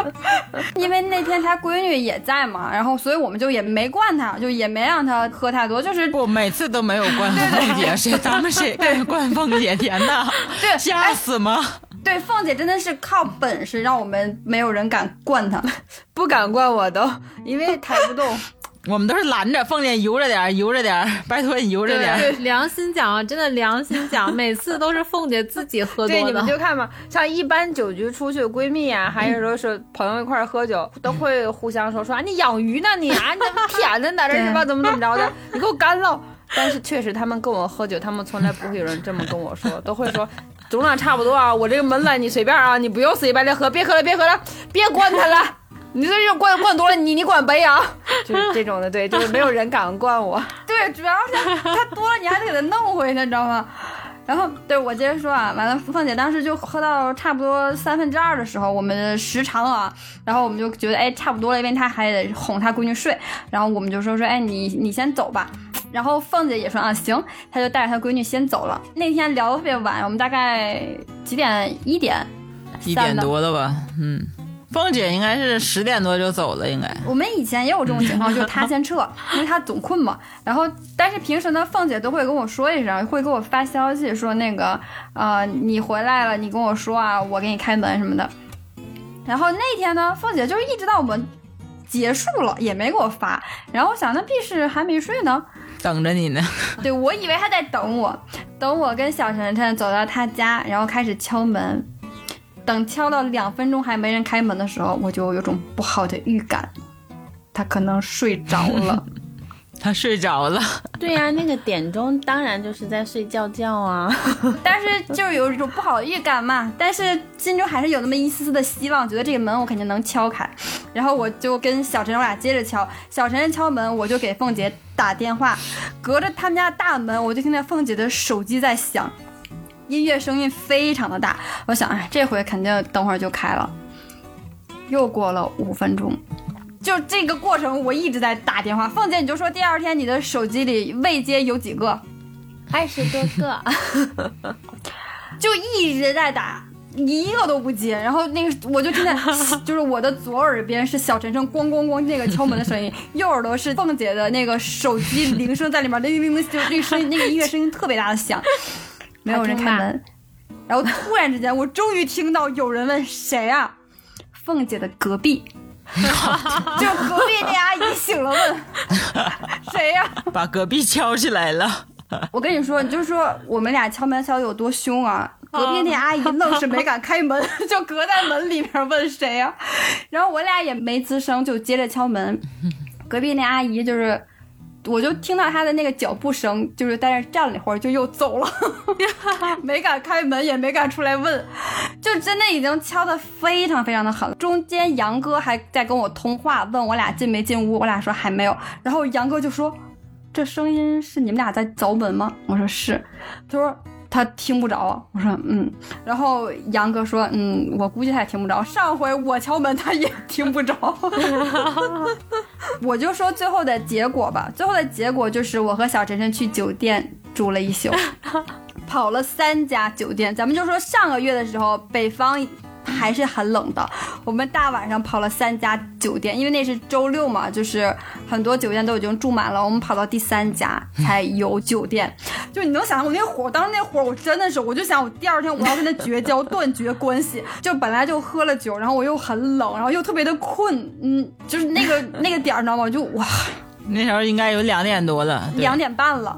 因为那天他闺女也在嘛，然后所以我们就也没灌他，就也没让他喝太多，就是不，每次都没有灌凤姐，谁咱们谁敢灌凤姐？甜呐，对吓死吗？对凤姐真的是靠本事，让我们没有人敢惯她。不敢惯我都，因为抬不动。我们都是拦着凤姐悠着点儿，悠着点儿，拜托你悠着点儿。对，良心讲啊，真的良心讲，每次都是凤姐自己喝对，多的。你们就看吧，像一般酒局出去，闺蜜啊、还有说是朋友一块儿喝酒，都会互相说说啊，你养鱼呢你啊，你怎么舔呢，在这是吧？怎么怎么着的，你给我干了。但是确实，他们跟我喝酒，他们从来不会有人这么跟我说，都会说总量差不多啊，我这个门了你随便啊，你不用死乞白赖喝，别喝了，别喝了，别灌他了。你这是灌灌多了，你你管杯啊，就是这种的，对，就是没有人敢灌我。对，主要是他多了，你还得给他弄回去，你知道吗？然后，对我接着说啊，完了，凤姐当时就喝到差不多三分之二的时候，我们时长啊，然后我们就觉得哎差不多了，因为她还得哄她闺女睡，然后我们就说说哎你你先走吧，然后凤姐也说啊行，她就带着她闺女先走了。那天聊的特别晚，我们大概几点？一点，一点多的吧？嗯，凤姐应该是十点多就走了，应该。我们以前也有这种情况，就是她先撤，因为她总困嘛。然后，但是平时呢，凤姐都会跟我说一声，会给我发消息说那个，呃，你回来了，你跟我说啊，我给你开门什么的。然后那天呢，凤姐就是一直到我们结束了也没给我发。然后我想，那必是还没睡呢。等着你呢。对我以为他在等我，等我跟小晨晨走到他家，然后开始敲门。等敲到两分钟还没人开门的时候，我就有种不好的预感，他可能睡着了。她睡着了，对呀、那个点钟当然就是在睡觉觉啊。但是就是有一种不好的预感嘛，但是心中还是有那么一丝丝的希望，觉得这个门我肯定能敲开。然后我就跟小陈我俩接着敲，小陈敲门，我就给凤姐打电话，隔着他们家大门，我就听见凤姐的手机在响，音乐声音非常的大。我想，哎，这回肯定等会儿就开了。又过了五分钟。就这个过程，我一直在打电话。凤姐，你就说第二天你的手机里未接有几个？二十多个，就一直在打，一个都不接。然后那个我就听见，就是我的左耳边是小陈声咣咣咣那个敲门的声音，右耳朵是凤姐的那个手机铃声在里面，铃铃铃，就那个声音，那个音乐声音特别大的响，没有人开门。然后突然之间，我终于听到有人问谁啊？凤姐的隔壁。就隔壁那阿姨醒了问 谁呀、把隔壁敲起来了。我跟你说，你就说我们俩敲门敲的有多凶啊！隔壁那阿姨愣是没敢开门，就隔在门里面问谁呀、然后我俩也没吱声，就接着敲门。隔壁那阿姨就是，我就听到他的那个脚步声，就是在那站了一会儿，就又走了，没敢开门，也没敢出来问，就真的已经敲的非常非常的狠了。中间杨哥还在跟我通话，问我俩进没进屋，我俩说还没有。然后杨哥就说。这声音是你们俩在凿门吗？我说是，他说他听不着，我说嗯，然后杨哥说嗯，我估计他也听不着，上回我敲门他也听不着，我就说最后的结果吧，最后的结果就是我和小晨晨去酒店住了一宿，跑了三家酒店，咱们就说上个月的时候北方。还是很冷的，我们大晚上跑了三家酒店，因为那是周六嘛，就是很多酒店都已经住满了，我们跑到第三家才有酒店。就你能想象我那火，当时那火我真的是，我就想我第二天我要跟他绝交，断绝关系。就本来就喝了酒，然后我又很冷，然后又特别的困，嗯，就是那个那个点儿，你知道吗？我就哇。那时候应该有两点多了，两点半了，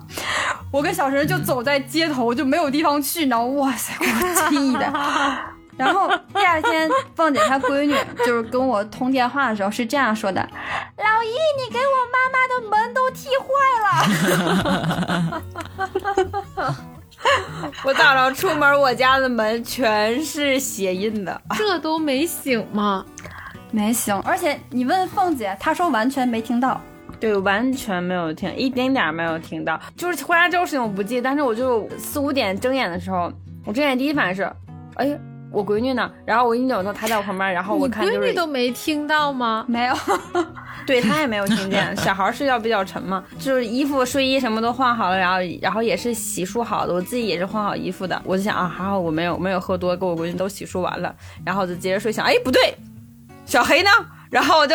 我跟小陈就走在街头，就没有地方去，你知道？哇塞，给我气的。然后第二天，凤姐她闺女就是跟我通电话的时候是这样说的：“老姨，你给我妈妈的门都踢坏了。我早上出门，我家的门全是鞋印的。这都没醒吗？”没醒，而且你问凤姐，她说完全没听到。对，完全没有听，一丁点儿没有听到。就是回家之后事情我不记，但是我就四五点睁眼的时候，我睁眼第一反应是，哎呀，我闺女呢？然后我一扭头，她在我旁边，然后我看就是闺女都没听到吗？没有，对她也没有听见。小孩睡觉比较沉嘛，就是衣服、睡衣什么都换好了，然后然后也是洗漱好的，我自己也是换好衣服的。我就想啊，还好我没有没有喝多，给我闺女都洗漱完了，然后我就接着睡。想，哎，不对，小黑呢？然后我就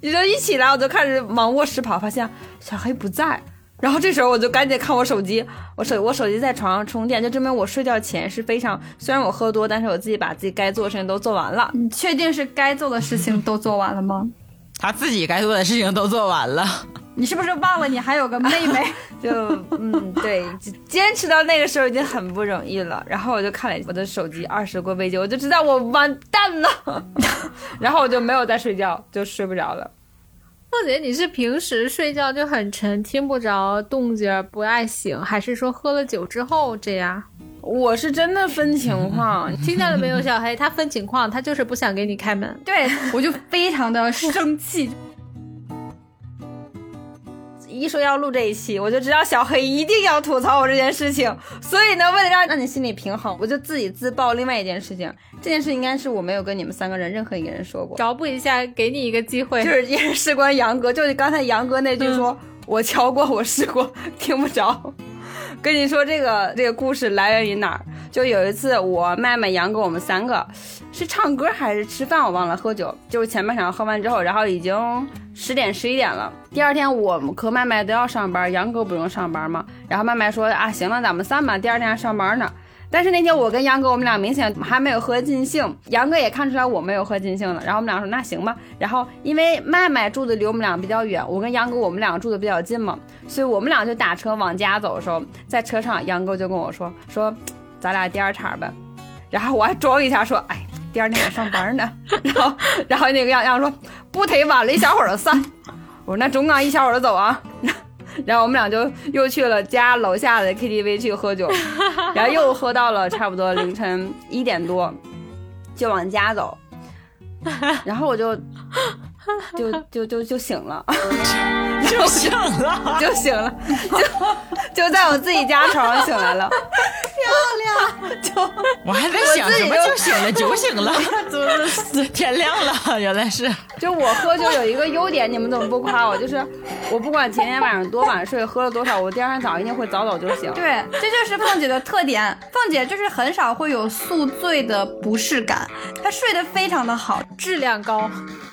也就一起来，我就开始往卧室跑，发现小黑不在。然后这时候我就赶紧看我手机，我手我手机在床上充电，就证明我睡觉前是非常，虽然我喝多，但是我自己把自己该做的事情都做完了。你确定是该做的事情都做完了吗？他自己该做的事情都做完了。你是不是忘了你还有个妹妹？就嗯，对，坚持到那个时候已经很不容易了。然后我就看了我的手机，二十个未接，我就知道我完蛋了。然后我就没有再睡觉，就睡不着了。凤姐，你是平时睡觉就很沉，听不着动静，不爱醒，还是说喝了酒之后这样？我是真的分情况，听见了没有，小黑？他分情况，他就是不想给你开门。对我就非常的生气。一说要录这一期，我就知道小黑一定要吐槽我这件事情，所以呢，为了让让你心里平衡，我就自己自曝另外一件事情。这件事应该是我没有跟你们三个人任何一个人说过，找补一下，给你一个机会。就是也是事关杨哥，就是刚才杨哥那句说，我敲过，我试过，听不着。跟你说这个这个故事来源于哪儿？就有一次我麦麦杨哥我们三个是唱歌还是吃饭，我忘了喝酒。就是前半场喝完之后，然后已经十点十一点了。第二天我们和麦麦都要上班，杨哥不用上班嘛。然后麦麦说啊，行了，咱们散吧，第二天还上班呢。但是那天我跟杨哥我们俩明显还没有喝尽兴，杨哥也看出来我没有喝尽兴了。然后我们俩说那行吧。然后因为麦麦住的离我们俩比较远，我跟杨哥我们两个住的比较近嘛，所以我们俩就打车往家走的时候，在车上杨哥就跟我说说，咱俩第二场呗。然后我还装一下说，哎，第二天还上班呢。然后然后那个杨杨说不忒晚了，一小会儿就散。我说那中啊，一小会儿就走啊。然后我们俩就又去了家楼下的 KTV 去喝酒，然后又喝到了差不多凌晨一点多，就往家走。然后我就 就就就 就醒了，就醒了，就醒了，就就在我自己家床上醒来了。漂亮！就我还在想什么就醒了，酒醒了，天亮了，原来是。就我喝酒有一个优点，你们怎么不夸我？就是我不管前天晚上多晚睡，喝了多少，我第二天早上一定会早早就醒。对，这就是凤姐的特点。凤姐就是很少会有宿醉的不适感，她睡得非常的好，质量高。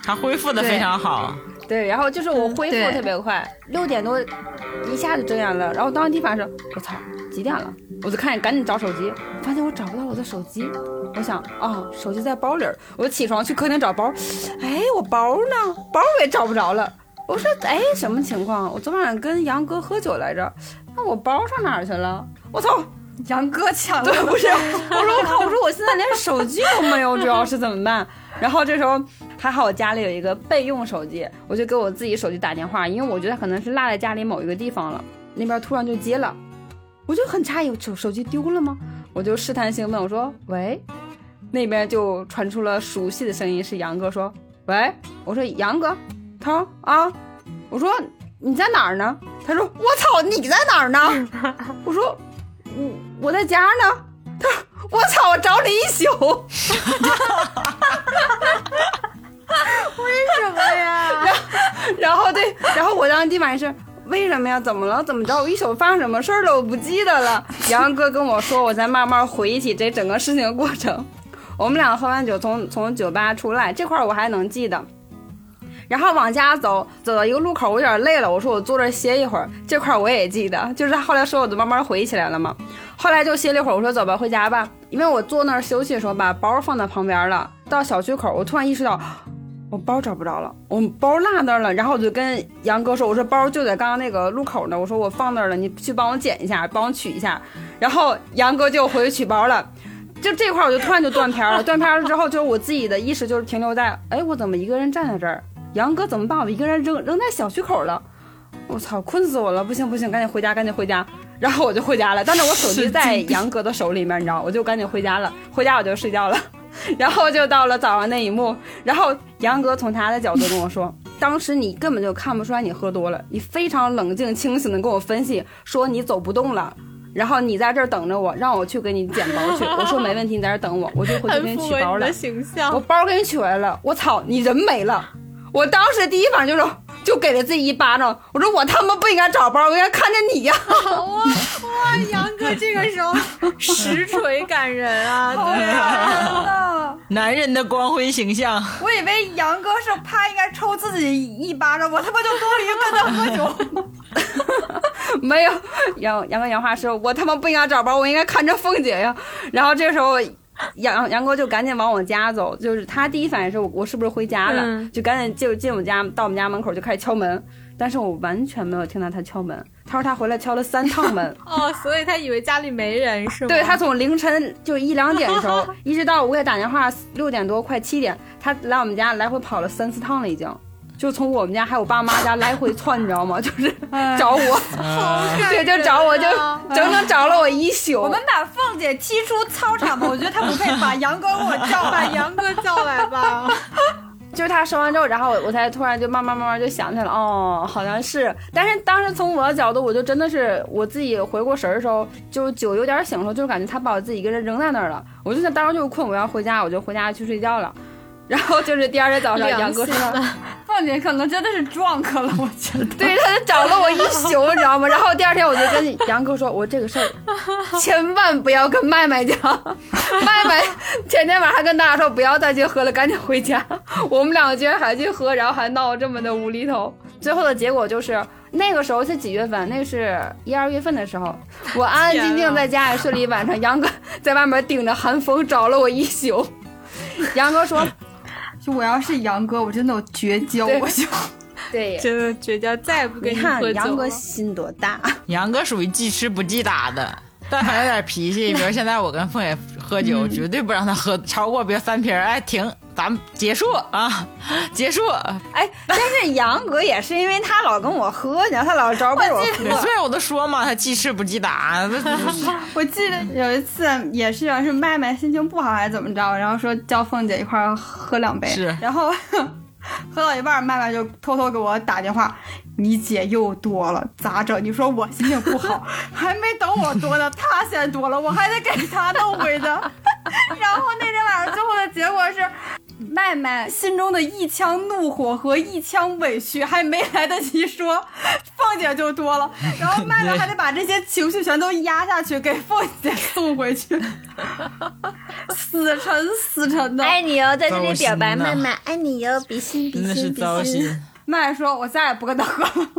他恢复的非常好。对，然后就是我恢复特别快，六点多一下就睁眼了。然后当时第一反应是，我操，几点了？我就看见赶紧找手机，发现我找不到我的手机。我想哦，手机在包里儿。我就起床去客厅找包，哎，我包呢？包我也找不着了。我说，哎，什么情况？我昨晚上跟杨哥喝酒来着，那我包上哪儿去了？我操！杨哥抢对，了。不是，我说我靠，我说我现在连手机都没有，主要是怎么办？然后这时候还好我家里有一个备用手机，我就给我自己手机打电话，因为我觉得可能是落在家里某一个地方了，那边突然就接了，我就很诧异，手手机丢了吗？我就试探性问我说喂，那边就传出了熟悉的声音，是杨哥说喂，我说杨哥，他说啊，我说你在哪儿呢？他说我操，你在哪儿呢？我说我我在家呢。他说我操，我找你一宿。为什么呀？然后然后对，然后我当时第一反应是为什么呀？怎么了？怎么着？我一宿发生什么事儿了？我不记得了。杨哥跟我说，我再慢慢回忆起这整个事情的过程。我们俩喝完酒从从酒吧出来，这块儿我还能记得。然后往家走，走到一个路口，我有点累了，我说我坐这歇一会儿，这块我也记得。就是他后来说，我就慢慢回忆起来了嘛。后来就歇了一会儿，我说走吧，回家吧。因为我坐那儿休息的时候，把包放在旁边了。到小区口，我突然意识到，我包找不着了，我包落那儿了。然后我就跟杨哥说，我说包就在刚刚那个路口呢，我说我放那儿了，你去帮我捡一下，帮我取一下。然后杨哥就回去取包了。就这块我就突然就断片了，断片了之后，就是我自己的意识就是停留在，哎，我怎么一个人站在这儿？杨哥怎么把我一个人扔扔在小区口了？我操，困死我了！不行不行，赶紧回家，赶紧回家。然后我就回家了，但是我手机在杨哥的手里面，你知道，我就赶紧回家了。回家我就睡觉了，然后就到了早上那一幕。然后杨哥从他的角度跟我说，当时你根本就看不出来你喝多了，你非常冷静清醒的跟我分析说你走不动了。然后你在这儿等着我，让我去给你捡包去。我说没问题，你在这儿等我，我就回去给你取包了。我包给你取回来了，我操，你人没了！我当时第一反应就是，就给了自己一巴掌。我说我他妈不应该找包，我应该看着你呀！哇哇，杨哥这个时候实锤感人啊！对啊，男人的光辉形象。我以为杨哥是怕应该抽自己一巴掌，我他妈就多余跟他喝酒。没有杨杨哥杨话说，我他妈不应该找包，我应该看着凤姐呀。然后这时候杨杨哥就赶紧往我家走，就是他第一反应是我是不是回家了，就赶紧就进我家，到我们家门口就开始敲门。但是我完全没有听到他敲门。他说他回来敲了三趟门。哦，所以他以为家里没人是吗？对他从凌晨就一两点的时候，一直到我给他打电话六点多快七点，他来我们家来回跑了三四趟了已经。就从我们家还有爸妈家来回窜，你知道吗？就是找我，对，就找我，就整整找了我一宿。我们把凤姐踢出操场吧，我觉得她不配。把杨哥给我叫，把杨哥叫来吧。就是他说完之后，然后我我才突然就慢慢慢慢就想起来了，哦，好像是。但是当时从我的角度，我就真的是我自己回过神的时候，就酒有点醒的时候，就是感觉他把我自己一个人扔在那儿了。我就想当时就是困，我要回家，我就回家去睡觉了。然后就是第二天早上，杨哥说：“凤姐可能真的是撞客了，我觉得。”对，他就找了我一宿，你知道吗？然后第二天我就跟杨哥说：“我这个事儿千万不要跟麦麦讲。”麦麦前天晚上还跟大家说：“不要再去喝了，赶紧回家。”我们两个居然还去喝，然后还闹这么的无厘头。最后的结果就是那个时候是几月份？那是一二月份的时候，我安安静静在家里睡了一晚上，杨哥在外面顶着寒风找了我一宿。杨哥说。就我要是杨哥，我真的我绝交，我就 对，真的绝交，再也不跟你喝酒。杨哥心多大？杨哥属于记吃不记打的，但凡有点脾气，比如现在我跟凤姐喝酒，绝对不让她喝超过别三瓶，哎，停。咱们结束啊，结束。哎，但是杨哥也是因为他老跟我喝，你知道他老招被我喝。所以我都说嘛，他记事不记打。我记得有一次也是，是麦麦心情不好还是怎么着，然后说叫凤姐一块喝两杯，是，然后喝到一半，麦麦就偷偷给我打电话，你姐又多了，咋整？你说我心情不好，还没等我多呢，她先多了，我还得给她弄回去。然后那天晚上最后的结果是。麦麦心中的一腔怒火和一腔委屈还没来得及说，凤姐就多了，然后麦麦还得把这些情绪全都压下去，给凤姐送回去，死沉死沉的。爱你哟，在这里表白，麦麦爱你哟，比心比心比心。麦麦说：“我再也不跟他喝了。”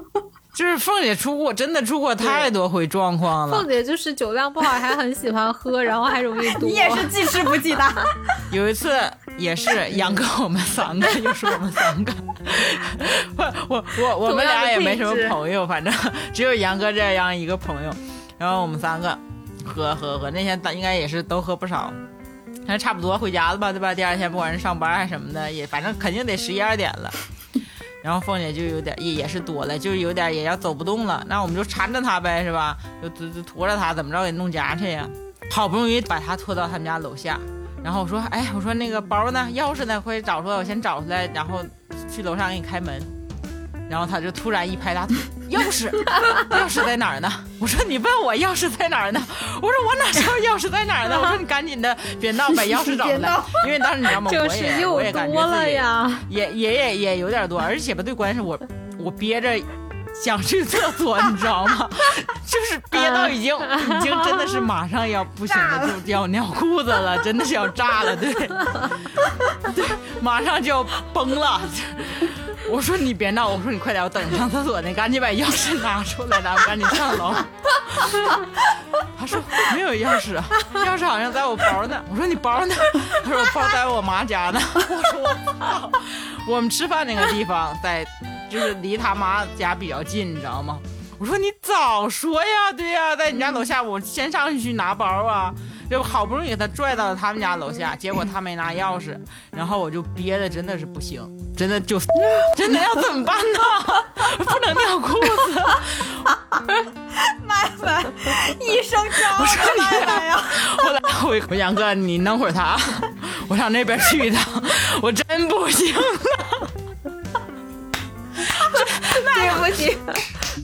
就是凤姐出过，真的出过太多回状况了。凤姐就是酒量不好，还很喜欢喝，然后还容易 多。你也是记吃不记打。有一次也是杨哥，我们三个 又是我们三个。我我我我们俩也没什么朋友，反正只有杨哥这样一个朋友。然后我们三个喝喝喝，那天应该也是都喝不少，那差不多回家了吧，对吧？第二天不管是上班还是什么的，也反正肯定得十一二点了。然后凤姐就有点也也是多了，就是有点也要走不动了，那我们就搀着她呗，是吧？就就就拖着她，怎么着给弄家去呀？好不容易把她拖到他们家楼下，然后我说，哎，我说那个包呢？钥匙呢？快找出来，我先找出来，然后去楼上给你开门。然后他就突然一拍大腿，钥匙，钥匙在哪儿呢？我说你问我钥匙在哪儿呢？我说我哪知道钥匙在哪儿呢？我说你赶紧的，别闹，把钥匙找出 来。因为当时你知道吗？我也我也感觉自己也也也也有点多，而且吧，最关键是我我憋着想去厕所，你知道吗？就是憋到已经已经真的是马上要不行了，就要尿裤子了，真的是要炸了，对对，马上就要崩了。我说你别闹，我说你快点，我等你上厕所呢，赶紧把钥匙拿出来，咱们赶紧上楼。他说没有钥匙，钥匙好像在我包呢。我说你包呢？他说我包在我妈家呢。我说我操，我们吃饭那个地方在，就是离他妈家比较近，你知道吗？我说你早说呀，对呀，在你家楼下，我先上去去拿包啊。就好不容易给他拽到了他们家楼下，结果他没拿钥匙，然后我就憋的真的是不行，真的就真的要怎么办呢？不能尿裤子。麦麦，一声招，麦麦呀！后来我我杨哥，你弄会儿他，我上那边去一趟，我真不行了。对不起，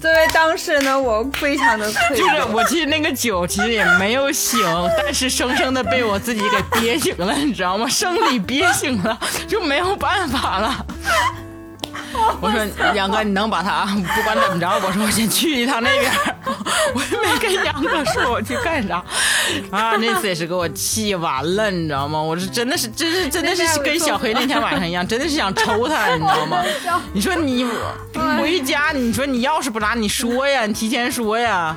作为当事人呢，我非常的愧疚就是。我其实那个酒其实也没有醒，但是生生的被我自己给憋醒了，你知道吗？生理憋醒了，就没有办法了。我说杨哥，你能把他不管怎么着，我说我先去一趟那边，我也没跟杨哥说我去干啥啊。那次也是给我气完了，你知道吗？我是真的是，真是真的是跟小黑那天晚上一样，真的是想抽他，你知道吗？你说你回家，你说你钥匙不拿，你说呀，你提前说呀。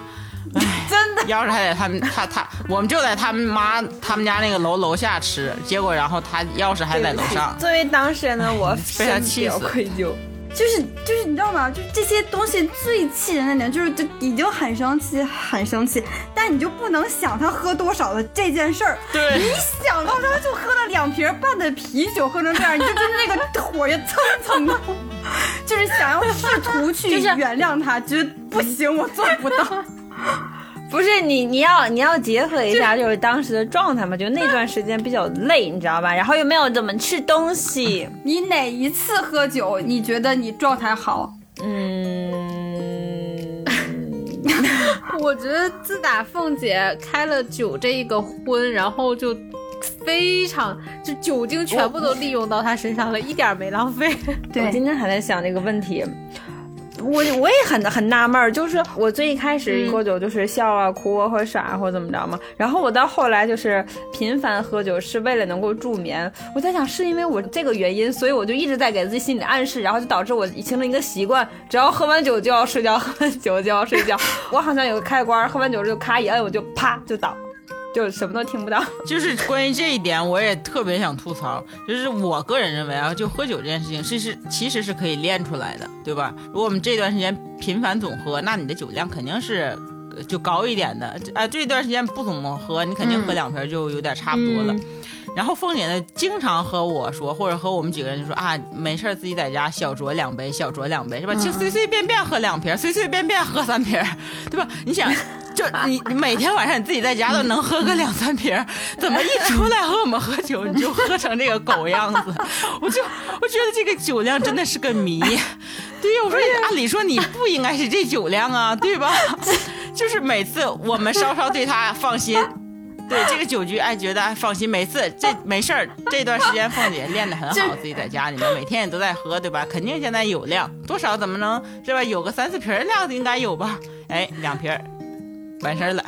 哎，真的，钥匙还在他们他他，我们就在他们妈他们家那个楼楼下吃，结果然后他钥匙还在楼上。作为当事人呢，我 被他深表气死愧疚。就是就是你知道吗？就这些东西最气人的点，就是就已经很生气，很生气，但你就不能想他喝多少的这件事儿。对你想到他就喝了两瓶半的啤酒，喝成这样，你就跟那个火也蹭蹭的，就是想要试图去原谅他，觉得不行，我做不到。不是你，你要你要结合一下，就是当时的状态嘛，就那段时间比较累，你知道吧？然后又没有怎么吃东西，你哪一次喝酒，你觉得你状态好？嗯，我觉得自打凤姐开了酒这一个荤，然后就非常就酒精全部都利用到她身上了，一点没浪费。我今天还在想这个问题。我我也很很纳闷儿，就是我最一开始喝酒就是笑啊、哭啊或者耍啊或者怎么着嘛，然后我到后来就是频繁喝酒是为了能够助眠。我在想是因为我这个原因，所以我就一直在给自己心理暗示，然后就导致我形成一个习惯，只要喝完酒就要睡觉，喝完酒就要睡觉。我好像有个开关，喝完酒就咔一摁，我就啪就倒，就什么都听不到。就是关于这一点，我也特别想吐槽。就是我个人认为啊，就喝酒这件事情，是是其实是可以练出来的，对吧？如果我们这段时间频繁总喝，那你的酒量肯定是呃就高一点的。啊，这段时间不怎么喝，你肯定喝两瓶就有点差不多了。然后凤姐呢，经常和我说，或者和我们几个人就说啊，没事儿自己在家小酌两杯，小酌两杯是吧？就随随便便喝两瓶，随随便便喝三瓶，对吧？你想。就你，你每天晚上你自己在家都能喝个两三瓶，怎么一出来和我们喝酒，你就喝成这个狗样子？我就我觉得这个酒量真的是个谜。对呀，我说按理说你不应该是这酒量啊，对吧？就是每次我们稍稍对他放心。对这个酒局，哎，觉得放心，每次这没事儿，这段时间凤姐练得很好，自己在家里面每天也都在喝，对吧？肯定现在有量，多少怎么能是吧？有个三四瓶儿量应该有吧？哎，两瓶完事儿了，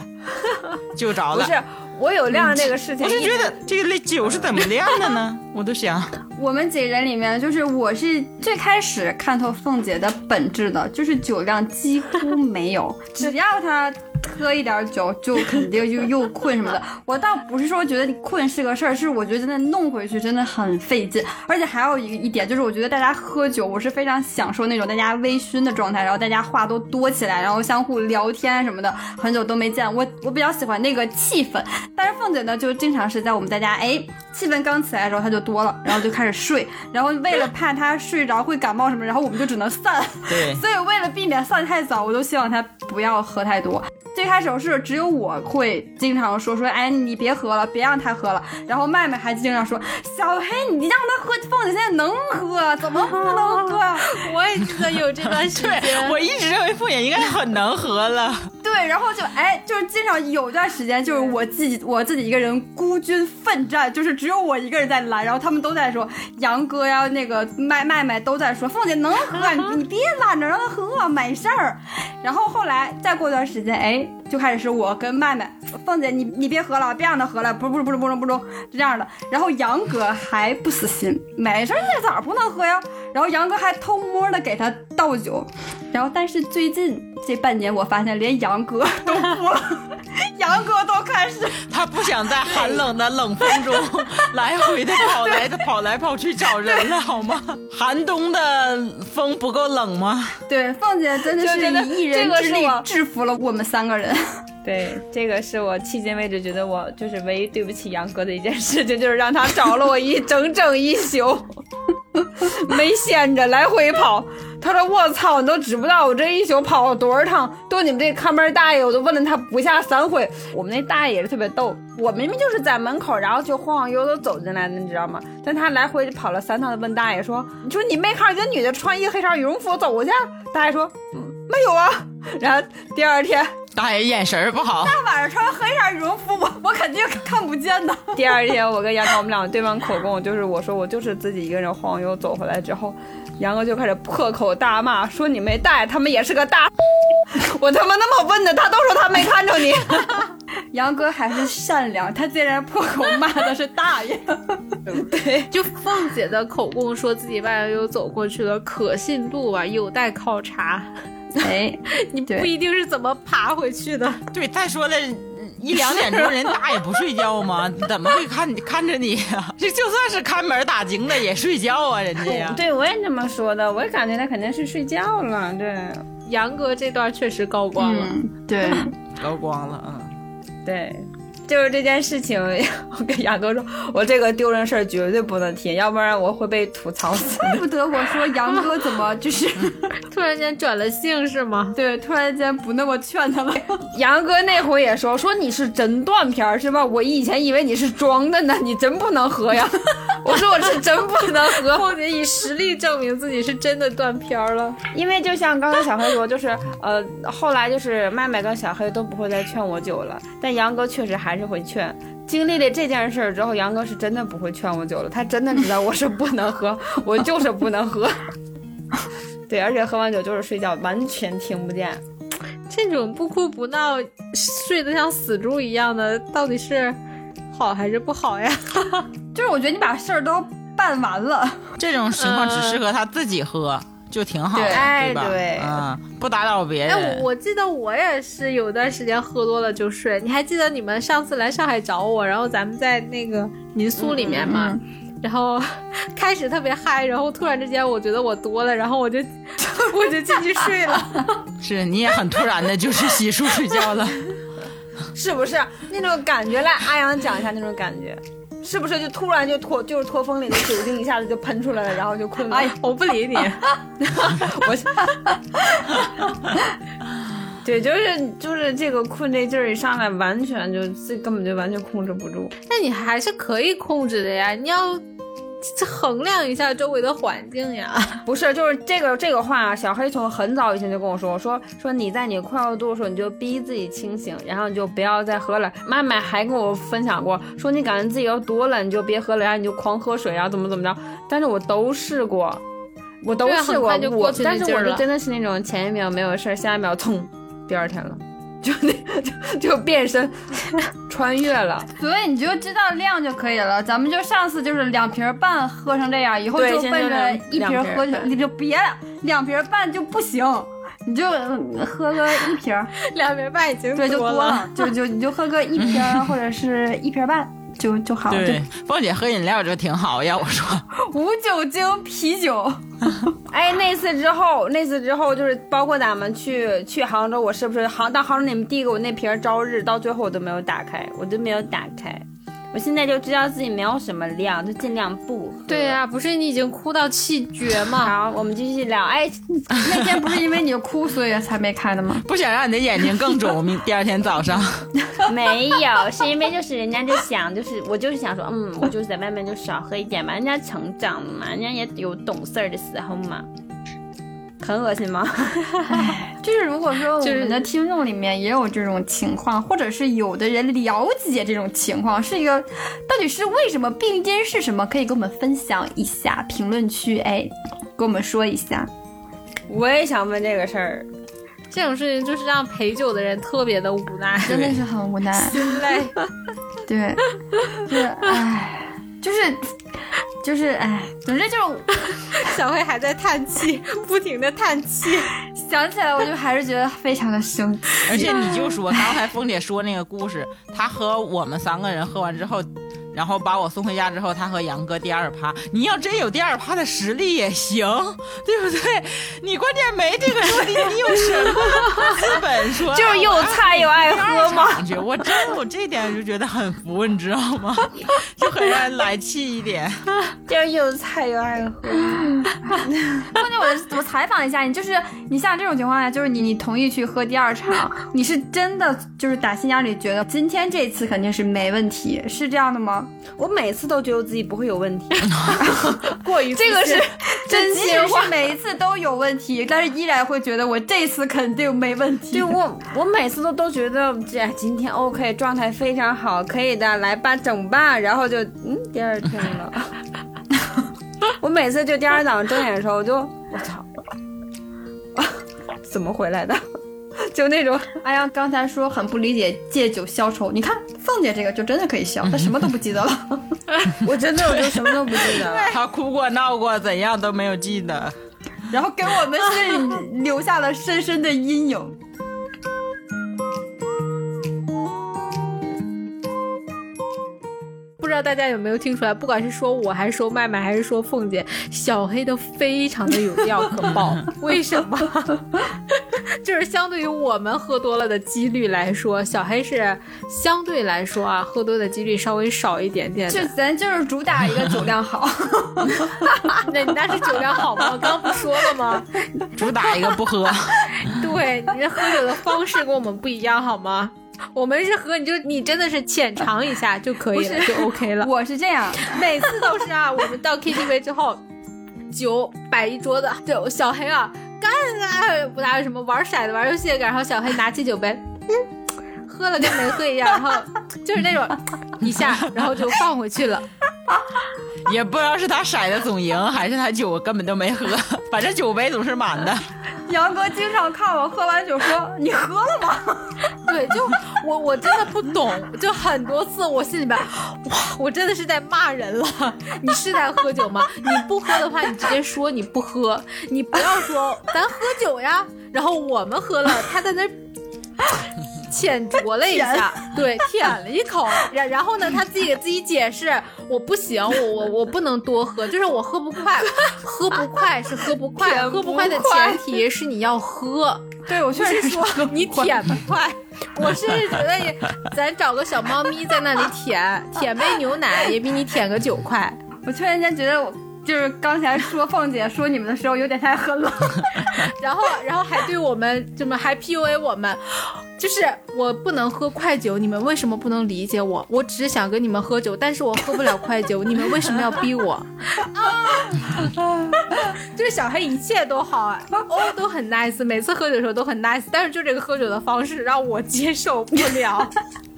就着了。不是我有量这个事情，我是觉得这个酒是怎么量的呢？我都想，我们几人里面，就是我是最开始看透凤姐的本质的，就是酒量几乎没有，只要她喝一点酒，就肯定就又困什么的。我倒不是说觉得你困是个事儿，是我觉得真的弄回去真的很费劲，而且还有一一点就是，我觉得大家喝酒，我是非常享受那种大家微醺的状态，然后大家话都多起来，然后相互聊天什么的，很久都没见，我我比较喜欢那个气氛。但是凤姐呢，就经常是在我们大家哎气氛刚起来的时候，她就多了，然后就开始睡，然后为了怕她睡着会感冒什么，然后我们就只能散。对，所以为了避免散太早，我都希望她不要喝太多。最开始是只有我会经常说说，哎，你别喝了，别让他喝了。然后麦麦还经常说，小黑，你让他喝，凤姐现在能喝，怎么不能喝？我也记得有这段 时对间，我一直认为凤姐应该很能喝了。对，然后就哎，就是经常有段时间，就是我自己我自己一个人孤军奋战，就是只有我一个人在拦，然后他们都在说杨哥呀，那个麦麦麦都在说凤姐能喝，你你别拦着让他喝，没事儿。然后后来再过段时间，哎，就开始是我跟麦麦，凤姐你你别喝了，别让他喝了，不不不是不是不是不是这样的。然后杨哥还不死心，没事儿，那咋不能喝呀？然后杨哥还偷摸的给他倒酒，然后但是最近这半年我发现连杨哥都不了，杨哥都开始他不想在寒冷的冷风中 来回的跑来的跑来跑去找人了，好吗？寒冬的风不够冷吗？对凤姐真的是以一人这个之力制服了我们三个人。对，这个是我迄今为止觉得我就是唯一对不起杨哥的一件事情，就是让他找了我一 整整一宿，没闲着来回跑。他说：“我操，你都知不道我这一宿跑了多少趟？都你们这看门大爷，我都问了他不下三回。我们那大爷也是特别逗，我明明就是在门口，然后就晃晃悠悠走进来的，你知道吗？但他来回跑了三趟，就问大爷说：‘你说你没看见女的穿一黑色羽绒服走过去？’大爷说：‘嗯，没有啊。’然后第二天。”大爷眼神儿不好，大晚上穿黑色羽绒服，我我肯定看不见的。第二天，我跟杨哥我们俩对完口供，就是我说我就是自己一个人晃悠走回来之后，杨哥就开始破口大骂，说你没带，他们也是个大。我他妈那么问的，他都说他没看着你。杨哥还是善良，他竟然破口骂的是大爷。对，就凤姐的口供说自己外悠悠走过去的，可信度啊有待考察。哎，你不一定是怎么爬回去的。对，再说了。一两点钟，人打也不睡觉吗？怎么会看看着你呀、这就算是看门打更的也睡觉啊，人家呀。对，我也这么说的，我也感觉他肯定是睡觉了。对，杨哥这段确实高光了。嗯，对，高光了，嗯。对，就是这件事情，我跟杨哥说，我这个丢人事儿绝对不能提，要不然我会被吐槽死。怪不得我说杨哥怎么就是 突然间转了性是吗？对，突然间不那么劝他了。杨哥那回也说说你是真断片儿是吧？我以前以为你是装的呢，你真不能喝呀。我说我是真不能喝，后姐以实力证明自己是真的断片儿了。因为就像刚才小黑说，就是呃，后来就是麦麦跟小黑都不会再劝我酒了，但杨哥确实还是会劝。经历了这件事儿之后，杨哥是真的不会劝我酒了，他真的知道我是不能喝，我就是不能喝。对，而且喝完酒就是睡觉，完全听不见。这种不哭不闹、睡得像死猪一样的，到底是好还是不好呀？就是我觉得你把事儿都办完了，这种情况只适合他自己喝，就挺好的，对哎吧？对嗯，不打扰别哎，人。哎我记得我也是有段时间喝多了就睡。你还记得你们上次来上海找我，然后咱们在那个民宿里面嘛？然后开始特别嗨，然后突然之间我觉得我多了，然后我就 我就进去睡了。是你也很突然的就是洗漱睡觉了。是不是那种感觉？来，阿阳讲一下那种感觉，是不是就突然就脱就是脱风里的酒精一下子就喷出来了，然后就困了？哎，我不理你。我，对，就是就是这个困这劲儿一上来，完全就这根本就完全控制不住。那你还是可以控制的呀，你要这衡量一下周围的环境呀。不是，就是这个这个话，小黑从很早以前就跟我说，说说你在你快要度的时候，你就逼自己清醒，然后你就不要再喝了。妈妈还跟我分享过，说你感觉自己要多了，你就别喝了，然后你就狂喝水，然后怎么怎么着。但是我都试过，我都试过，我但是我就真的是那种前一秒没有事儿，下一秒冲，第二天了，就那就就变身穿越了。所以你就知道量就可以了。咱们就上次就是两瓶半喝成这样，以后对现在就奔着就两一瓶喝去，你就别了，两瓶半就不行，你就嗯喝个一瓶儿，两瓶半已经对，就多多了，就就你就喝个一瓶儿 或者是一瓶半就就好，就对，凤姐喝饮料就挺好，要我说，无酒精啤酒。哎，那次之后，那次之后就是包括咱们去去杭州，我是不是杭到杭州你们递给我那瓶朝日，到最后我都没有打开，我都没有打开。我现在就知道自己没有什么量，就尽量不喝。对呀、不是你已经哭到气绝吗？好，我们继续聊。哎，那天不是因为你哭所以才没开的吗？不想让你的眼睛更肿。明 第二天早上，没有，是因为就是人家就想，就是我就是想说，嗯，我就是在外面就少喝一点嘛，人家成长了嘛，人家也有懂事儿的时候嘛。很恶心吗？就是如果说我 就是们的听众里面也有这种情况，或者是有的人了解这种情况，是一个到底是为什么，病因是什么，可以跟我们分享一下，评论区哎，跟我们说一下。我也想问这个事儿。这种事情就是让陪酒的人特别的无奈，真的是很无奈。心累。对，就是唉，就是就是哎，总之就是 小黑还在叹气，不停的叹气。想起来我就还是觉得非常的生气。而且你就说刚才凤姐说那个故事，她和我们三个人喝完之后。然后把我送回家之后，他和杨哥第二趴。你要真有第二趴的实力也行，对不对？你关键没这个实力，你有什么资本说？就是又菜又爱喝吗？我真我这点就觉得很服，你知道吗？就很让人来气一点。就是又菜又爱喝。关键我我采访一下你，就是你像这种情况下，就是你你同意去喝第二场，你是真的就是打心眼里觉得今天这次肯定是没问题，是这样的吗？我每次都觉得自己不会有问题，过于这个是真心话，每一次都有问题，但是依然会觉得我这次肯定没问题。就我我每次都都觉得这今天 OK，状态非常好，可以的，来吧，整吧，然后就嗯，第二天了。我每次就第二天早上睁眼的时候，我就我操，怎么回来的？就那种，哎呀，刚才说很不理解借酒消愁，你看凤姐这个就真的可以消，她什么都不记得了。我真的我就什么都不记得了，她哭过闹过怎样都没有记得，然后给我们是留下了深深的阴影。道大家有没有听出来？不管是说我还是说麦麦还是说凤姐，小黑都非常的有料可爆。为什么？就是相对于我们喝多了的几率来说，小黑是相对来说啊，喝多的几率稍微少一点点。就咱就是主打一个酒量好。那你那是酒量好吗？我刚不说了吗？主打一个不喝。对，你这喝酒的方式跟我们不一样好吗？我们是喝，你就你真的是浅尝一下就可以了，就 OK 了。我是这样，每次都是啊，我们到 KTV 之后，酒摆一桌子，就小黑啊，干啊，不打什么玩骰子、玩游戏，然后小黑拿起酒杯，嗯，喝了跟没喝一样，然后就是那种一下，然后就放回去了。也不知道是他骰的总赢，还是他酒根本都没喝，反正酒杯总是满的。杨哥经常看我喝完酒说：“你喝了吗？” 对，就我我真的不懂，就很多次我心里边，哇，我真的是在骂人了。你是在喝酒吗？你不喝的话，你直接说你不喝，你不要说咱喝酒呀。然后我们喝了，他在那。浅酌了一下，对，舔了一口，然然后呢，他自己给自己解释，我不行，我我我不能多喝，就是我喝不快，喝不快是喝不快，喝不快的前提是你要喝。对我确实说你舔不快，我是觉得你，咱找个小猫咪在那里舔，舔杯牛奶也比你舔个酒快。我突然间觉得我。就是刚才说凤姐说你们的时候有点太狠了，然后然后还对我们怎么还 PUA 我们，就是我不能喝快酒，你们为什么不能理解我？我只是想跟你们喝酒，但是我喝不了快酒，你们为什么要逼我？啊，就是小黑一切都好，哦都很 nice，每次喝酒的时候都很 nice，但是就这个喝酒的方式让我接受不了。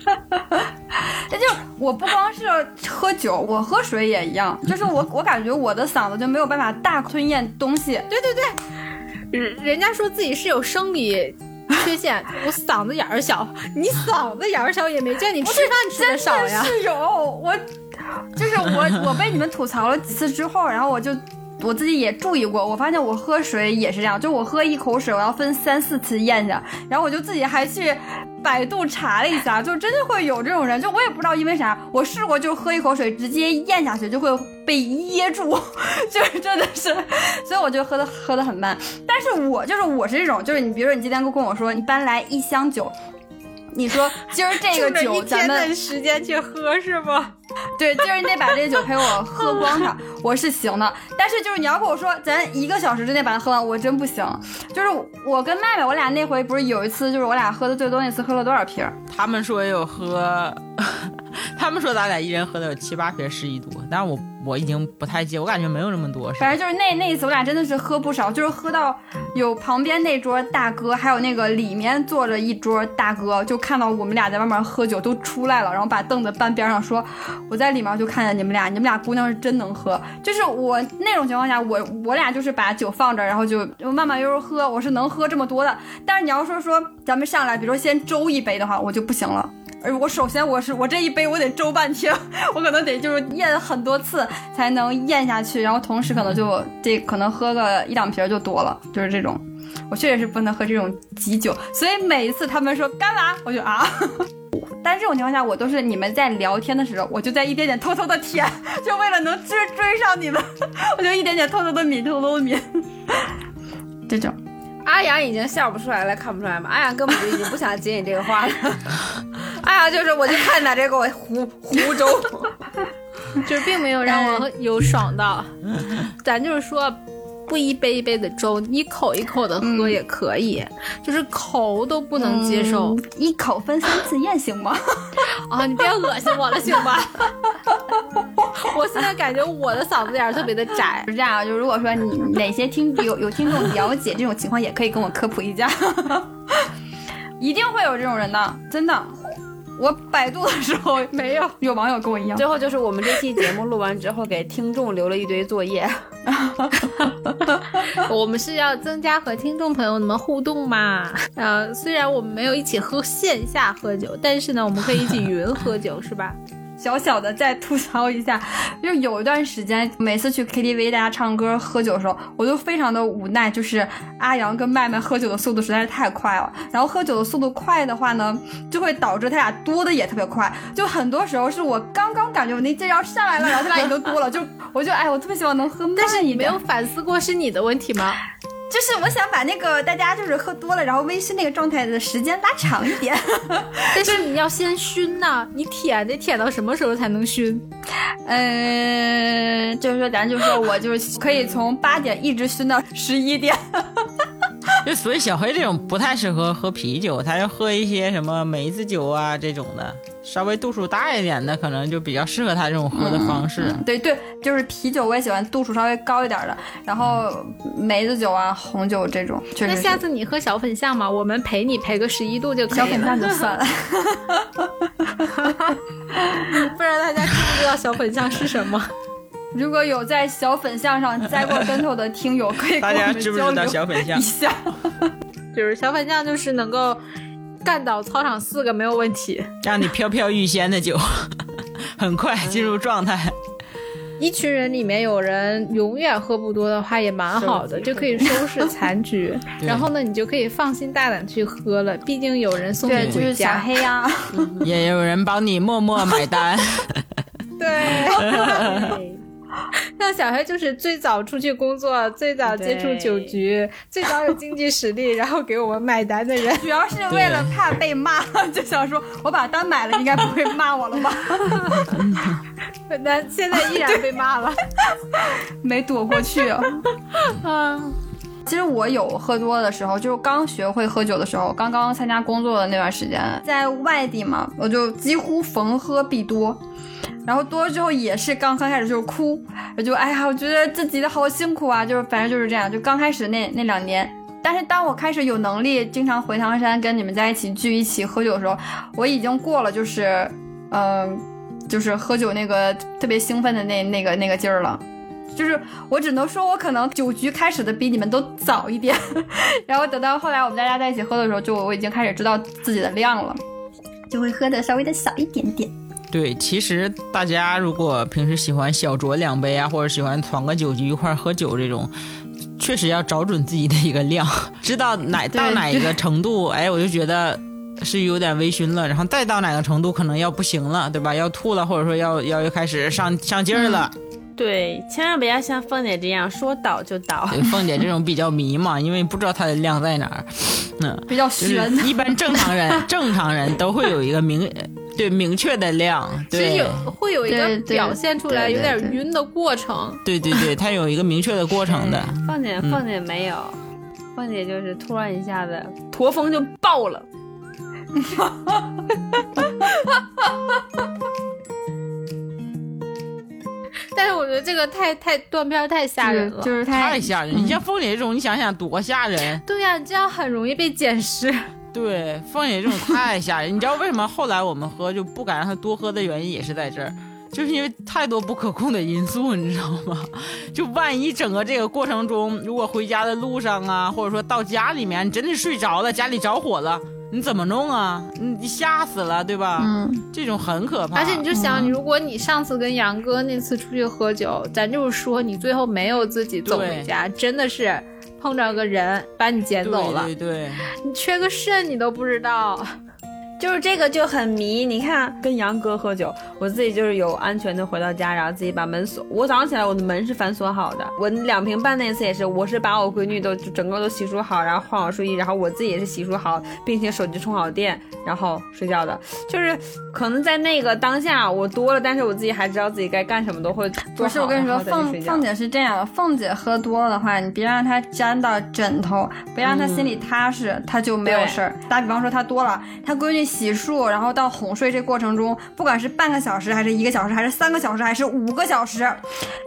那就我不光是喝酒，我喝水也一样。就是我，我感觉我的嗓子就没有办法大吞咽东西。对对对，人人家说自己是有生理缺陷，我嗓子眼儿小。你嗓子眼儿小也没见你吃饭吃的少呀。是有我，就是我，我被你们吐槽了几次之后，然后我就。我自己也注意过，我发现我喝水也是这样，就我喝一口水，我要分三四次咽下，然后我就自己还去百度查了一下，就真的会有这种人，就我也不知道因为啥，我试过就喝一口水直接咽下去就会被噎住，就是真的是，所以我就喝的喝的很慢。但是我就是我是这种，就是你比如说你今天跟我说你搬来一箱酒，你说今儿这个酒咱们时间去喝是吗？对，今儿你得把这酒陪我喝光它，我是行的。但是就是你要跟我说，咱一个小时之内把它喝完，我真不行。就是我跟麦麦，我俩那回不是有一次，就是我俩喝的最多那次，喝了多少瓶？他们说有喝，他们说咱俩一人喝的有七八瓶十一度，但是我。我已经不太记，我感觉没有那么多。反正就是那那一次，我俩真的是喝不少，就是喝到有旁边那桌大哥，还有那个里面坐着一桌大哥，就看到我们俩在外面喝酒都出来了，然后把凳子搬边上说：“我在里面就看见你们俩，你们俩姑娘是真能喝。”就是我那种情况下，我我俩就是把酒放着，然后就慢慢悠悠喝，我是能喝这么多的。但是你要说说咱们上来，比如说先周一杯的话，我就不行了。而我首先我是我这一杯我得周半天，我可能得就是咽很多次才能咽下去，然后同时可能就这可能喝个一两瓶就多了，就是这种。我确实是不能喝这种急酒，所以每一次他们说干嘛，我就啊。但这种情况下，我都是你们在聊天的时候，我就在一点点偷偷的舔，就为了能追追上你们，我就一点点偷偷的抿，偷偷的抿。这种，阿阳已经笑不出来了，看不出来吗？阿阳根本就已经不想接你这个话了。阿阳就是，我就看在这给我湖湖州，就是并没有让我有爽到。咱就是说。不一杯一杯的粥，一口一口的喝也可以，就是口都不能接受，一口分三次咽行吗？啊，你别恶心我了，行吧？我现在感觉我的嗓子眼特别的窄，是这样，就如果说你哪些听有有听众了解这种情况，也可以跟我科普一下，一定会有这种人的，真的。我百度的时候 没有，有网友跟我一样。最后就是我们这期节目录完之后，给听众留了一堆作业。我们是要增加和听众朋友们互动嘛？呃，虽然我们没有一起喝线下喝酒，但是呢，我们可以一起云喝酒，是吧？小小的再吐槽一下，就有一段时间，每次去 KTV 大家唱歌喝酒的时候，我都非常的无奈，就是阿阳跟麦麦喝酒的速度实在是太快了。然后喝酒的速度快的话呢，就会导致他俩多的也特别快。就很多时候是我刚刚感觉我那劲要上来了，然后他俩已经多了，就我就哎，我特别希望能喝。但是你没有反思过是你的问题吗？就是我想把那个大家就是喝多了，然后微醺那个状态的时间拉长一点。但是你要先熏呐，你舔得舔到什么时候才能熏？嗯，就是说咱就说我就是可以从八点一直熏到十一点。就所以小黑这种不太适合喝啤酒，他要喝一些什么梅子酒啊这种的，稍微度数大一点的，可能就比较适合他这种喝的方式。对对，就是啤酒我也喜欢度数稍微高一点的，然后梅子酒啊、红酒这种。那下次你喝小粉象嘛，我们陪你陪个十一度就可以。小粉象就 算了。不知道大家知不知道小粉象是什么？如果有在小粉象上栽过跟头的听友，可以大家知不知道小粉象？一下，就是小粉象，就是能够干倒操场四个没有问题，让你飘飘欲仙的酒，很快进入状态。一群人里面有人永远喝不多的话，也蛮好的，就可以收拾残局。然后呢，你就可以放心大胆去喝了，毕竟有人送你回家。小黑呀，也有人帮你默默买单。对。像小黑就是最早出去工作、最早接触酒局、最早有经济实力，然后给我们买单的人，主要是为了怕被骂，就想说我把单买了，应该不会骂我了吧？那现在依然被骂了，没躲过去。嗯，其实我有喝多的时候，就是刚学会喝酒的时候，刚刚参加工作的那段时间，在外地嘛，我就几乎逢喝必多。然后多了之后也是刚刚开始就是哭，我就哎呀，我觉得自己的好辛苦啊，就是反正就是这样。就刚开始那那两年，但是当我开始有能力经常回唐山跟你们在一起聚一起喝酒的时候，我已经过了就是嗯，就是喝酒那个特别兴奋的那那个那个劲儿了。就是我只能说我可能酒局开始的比你们都早一点，然后等到后来我们大家在一起喝的时候，就我已经开始知道自己的量了，就会喝的稍微的少一点点。对，其实大家如果平时喜欢小酌两杯啊，或者喜欢团个酒局一块喝酒这种，确实要找准自己的一个量，知道哪到哪一个 程度，哎，我就觉得是有点微醺了，然后再到哪个程度可能要不行了，对吧？要吐了，或者说要要开始上上劲儿了。对，千万不要像凤姐这样说倒就倒。凤姐这种比较迷嘛，因为不知道它的量在哪儿，嗯，比较悬。一般正常人正常人都会有一个明对明确的量，其实有会有一个表现出来有点晕的过程。对对对，它有一个明确的过程的。凤姐凤姐没有，凤姐就是突然一下子驼峰就爆了。但是我觉得这个太太断片太吓人了，就是太吓人。你像凤姐这种，你想想多吓人。对呀，你这样很容易被捡尸。对，凤姐这种太吓人。你知道为什么后来我们喝就不敢让她多喝的原因也是在这儿，就是因为太多不可控的因素，你知道吗？就万一整个这个过程中，如果回家的路上啊，或者说到家里面你真的睡着了，家里着火了。你怎么弄啊？你你吓死了，对吧？嗯，这种很可怕。而且你就想，你如果你上次跟杨哥那次出去喝酒，咱就是说你最后没有自己走回家，真的是碰着个人把你捡走了，对对对，你缺个肾你都不知道。就是这个就很迷，你看跟杨哥喝酒，我自己就是有安全的回到家，然后自己把门锁。我早上起来我的门是反锁好的。我两瓶半那次也是，我是把我闺女都整个都洗漱好，然后换好睡衣，然后我自己也是洗漱好，并且手机充好电，然后睡觉的。就是可能在那个当下我多了，但是我自己还知道自己该干什么，都会不是我跟你说，凤凤姐是这样，凤姐喝多了的话，你别让她沾到枕头，别让她心里踏实，她就没有事儿。打比方说她多了，她闺女。洗漱，然后到哄睡这过程中，不管是半个小时，还是一个小时，还是三个小时，还是五个小时，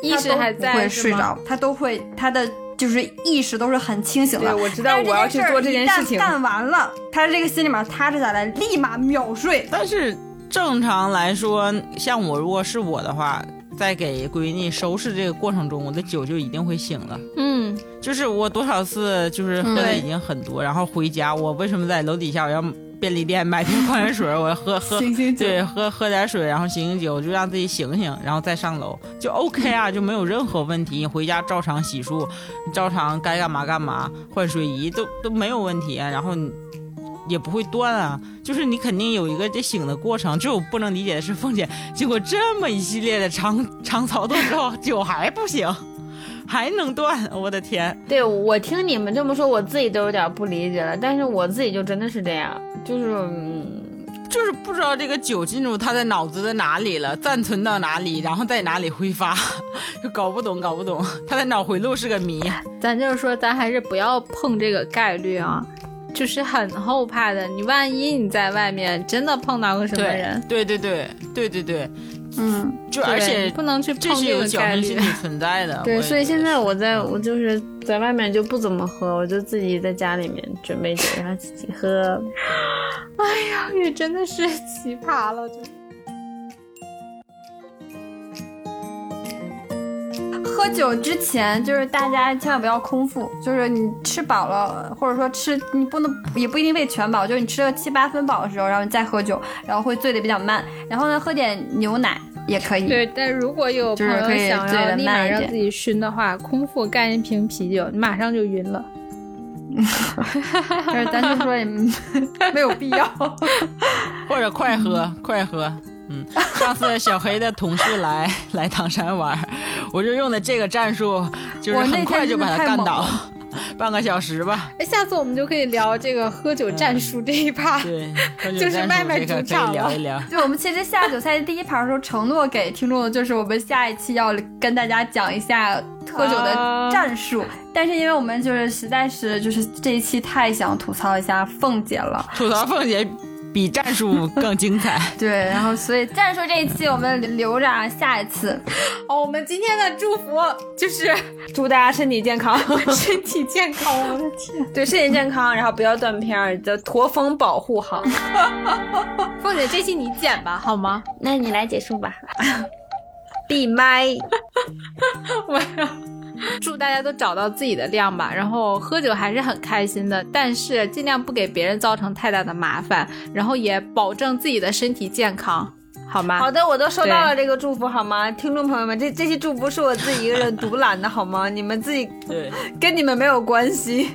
意识还在，会睡着，他都会，他的就是意识都是很清醒的。对，我知道我要去做这件事情。干完了，他这个心里面踏实下来，立马秒睡。但是正常来说，像我如果是我的话，在给闺女收拾这个过程中，我的酒就一定会醒了。嗯，就是我多少次就是喝的已经很多，然后回家，我为什么在楼底下我要？便利店买瓶矿泉水，我喝喝，对，喝喝点水，然后醒醒酒，就让自己醒醒，然后再上楼，就 OK 啊，就没有任何问题。你回家照常洗漱，照常该干嘛干嘛，换睡衣都都没有问题，然后也不会断啊。就是你肯定有一个这醒的过程。就我不能理解的是，凤姐经过这么一系列的长长操作之后，酒还不醒。还能断，我的天！对我听你们这么说，我自己都有点不理解了。但是我自己就真的是这样，就是，就是不知道这个酒进入他的脑子的哪里了，暂存到哪里，然后在哪里挥发，就搞不懂，搞不懂。他的脑回路是个谜。咱就是说，咱还是不要碰这个概率啊，就是很后怕的。你万一你在外面真的碰到个什么人，对对对对对对。嗯，就而且不能去碰这个概率 存在的。对，所以现在我在我就是在外面就不怎么喝，我就自己在家里面准备酒，然后自己喝。哎呀，也真的是奇葩了，就。喝酒之前，就是大家千万不要空腹，就是你吃饱了，或者说吃你不能也不一定喂全饱，就是你吃了七八分饱的时候，然后你再喝酒，然后会醉的比较慢。然后呢，喝点牛奶也可以。对，但如果有朋友想要立马让自己熏的话，空腹干一瓶啤酒，你马上就晕了。但是咱就说也没有必要，或者快喝快喝。嗯，上次小黑的同事来来唐山玩，我就用的这个战术，就是很快就把他干倒，半个小时吧。哎，下次我们就可以聊这个喝酒战术这一趴，对，就是麦麦主场聊一聊。就我们其实下酒菜第一盘的时候承诺给听众的就是我们下一期要跟大家讲一下喝酒的战术，但是因为我们就是实在是就是这一期太想吐槽一下凤姐了，吐槽凤姐。比战术更精彩，对，然后所以战术这一期我们留着下一次。哦，我们今天的祝福就是祝大家身体健康，身体健康，我的天，对，身体健康，然后不要断片儿，的驼峰保护好。凤姐，这期你剪吧，好吗？那你来结束吧。闭麦。我要。祝大家都找到自己的量吧，然后喝酒还是很开心的，但是尽量不给别人造成太大的麻烦，然后也保证自己的身体健康，好吗？好的，我都收到了这个祝福，好吗？听众朋友们，这这些祝福是我自己一个人独揽的，好吗？你们自己 对，跟你们没有关系。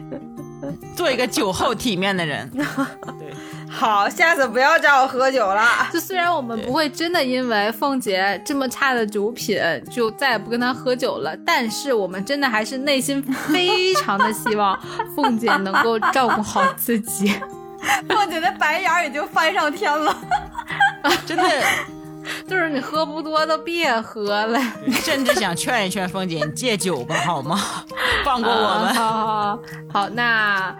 做一个酒后体面的人。对。好，下次不要找我喝酒了。就虽然我们不会真的因为凤姐这么差的酒品就再也不跟她喝酒了，但是我们真的还是内心非常的希望凤姐能够照顾好自己。凤姐的白眼已经翻上天了，真的，就是你喝不多都别喝了。甚至想劝一劝凤姐，你戒酒吧，好吗？放过我们。好好好，好那。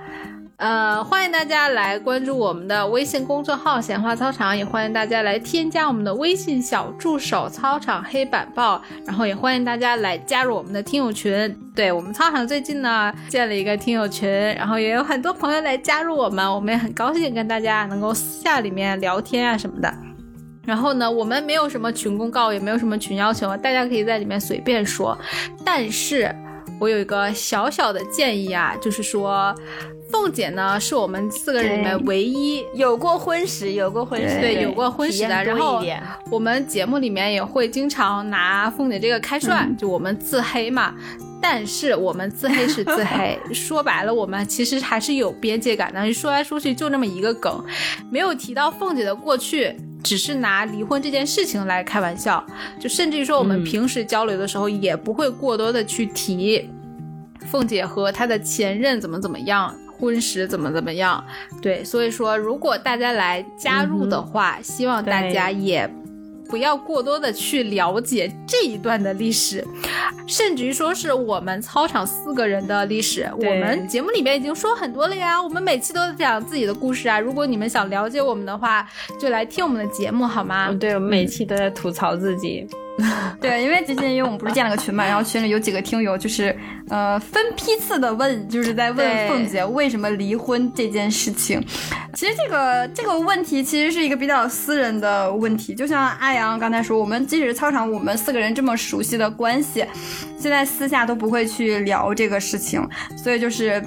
呃，欢迎大家来关注我们的微信公众号“闲话操场”，也欢迎大家来添加我们的微信小助手“操场黑板报”，然后也欢迎大家来加入我们的听友群。对我们操场最近呢建了一个听友群，然后也有很多朋友来加入我们，我们也很高兴跟大家能够私下里面聊天啊什么的。然后呢，我们没有什么群公告，也没有什么群要求，大家可以在里面随便说，但是。我有一个小小的建议啊，就是说，凤姐呢是我们四个人里面唯一有过婚史，有过婚史，对，有过婚史的。然后我们节目里面也会经常拿凤姐这个开涮，就我们自黑嘛。但是我们自黑是自黑，说白了，我们其实还是有边界感的。说来说去就那么一个梗，没有提到凤姐的过去，只是拿离婚这件事情来开玩笑。就甚至于说，我们平时交流的时候，也不会过多的去提凤姐和她的前任怎么怎么样，婚史怎么怎么样。对，所以说，如果大家来加入的话，希望大家也。不要过多的去了解这一段的历史，甚至于说是我们操场四个人的历史。我们节目里面已经说很多了呀，我们每期都讲自己的故事啊。如果你们想了解我们的话，就来听我们的节目好吗？对，我们每期都在吐槽自己。对，因为最近因为我们不是建了个群嘛，然后群里有几个听友就是，呃，分批次的问，就是在问凤姐为什么离婚这件事情。其实这个这个问题其实是一个比较私人的问题，就像阿阳刚才说，我们即使操场我们四个人这么熟悉的关系，现在私下都不会去聊这个事情，所以就是。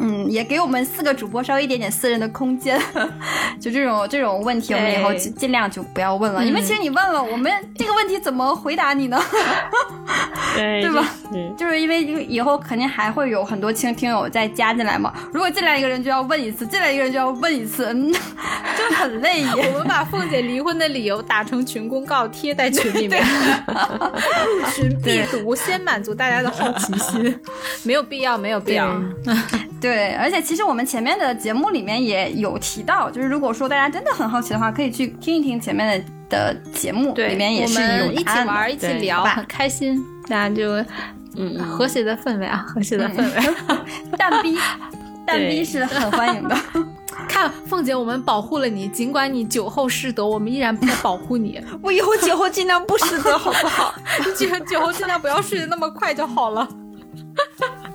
嗯，也给我们四个主播稍微一点点私人的空间，就这种这种问题，我们以后尽尽量就不要问了。因为其实你问了，我们这个问题怎么回答你呢？对对吧？就是因为以后肯定还会有很多听听友再加进来嘛。如果进来一个人就要问一次，进来一个人就要问一次，嗯，就很累。我们把凤姐离婚的理由打成群公告贴在群里面，入群必读，先满足大家的好奇心，没有必要，没有必要。对，而且其实我们前面的节目里面也有提到，就是如果说大家真的很好奇的话，可以去听一听前面的的节目，里面也是有一起玩、一起聊，很开心，大家就嗯和谐的氛围啊，和谐的氛围。蛋逼，蛋逼是很欢迎的。看凤姐，我们保护了你，尽管你酒后失德，我们依然不保护你。我以后酒后尽量不失德，好不好？你酒酒后尽量不要睡得那么快就好了。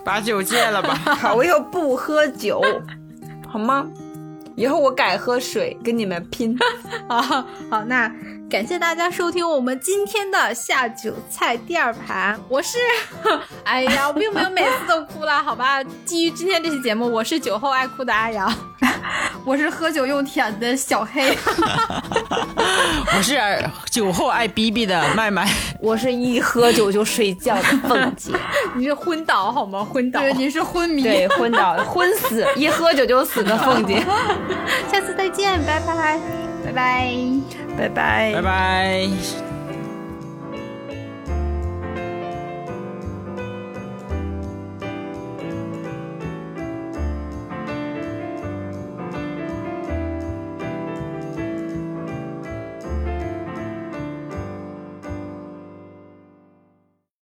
把酒戒了吧！好，我以后不喝酒，好吗？以后我改喝水，跟你们拼。好好，那感谢大家收听我们今天的下酒菜第二盘。我是，哎呀，我并没有每次都哭了，好吧？基于今天这期节目，我是酒后爱哭的阿阳。我是喝酒用舔的小黑，我是酒后爱逼逼的麦麦，我是一喝酒就睡觉的凤姐，你是昏倒好吗？昏倒，对，你是昏迷，对，昏倒，昏死，一喝酒就死的凤姐，下次再见，拜拜，拜拜，拜拜，拜拜。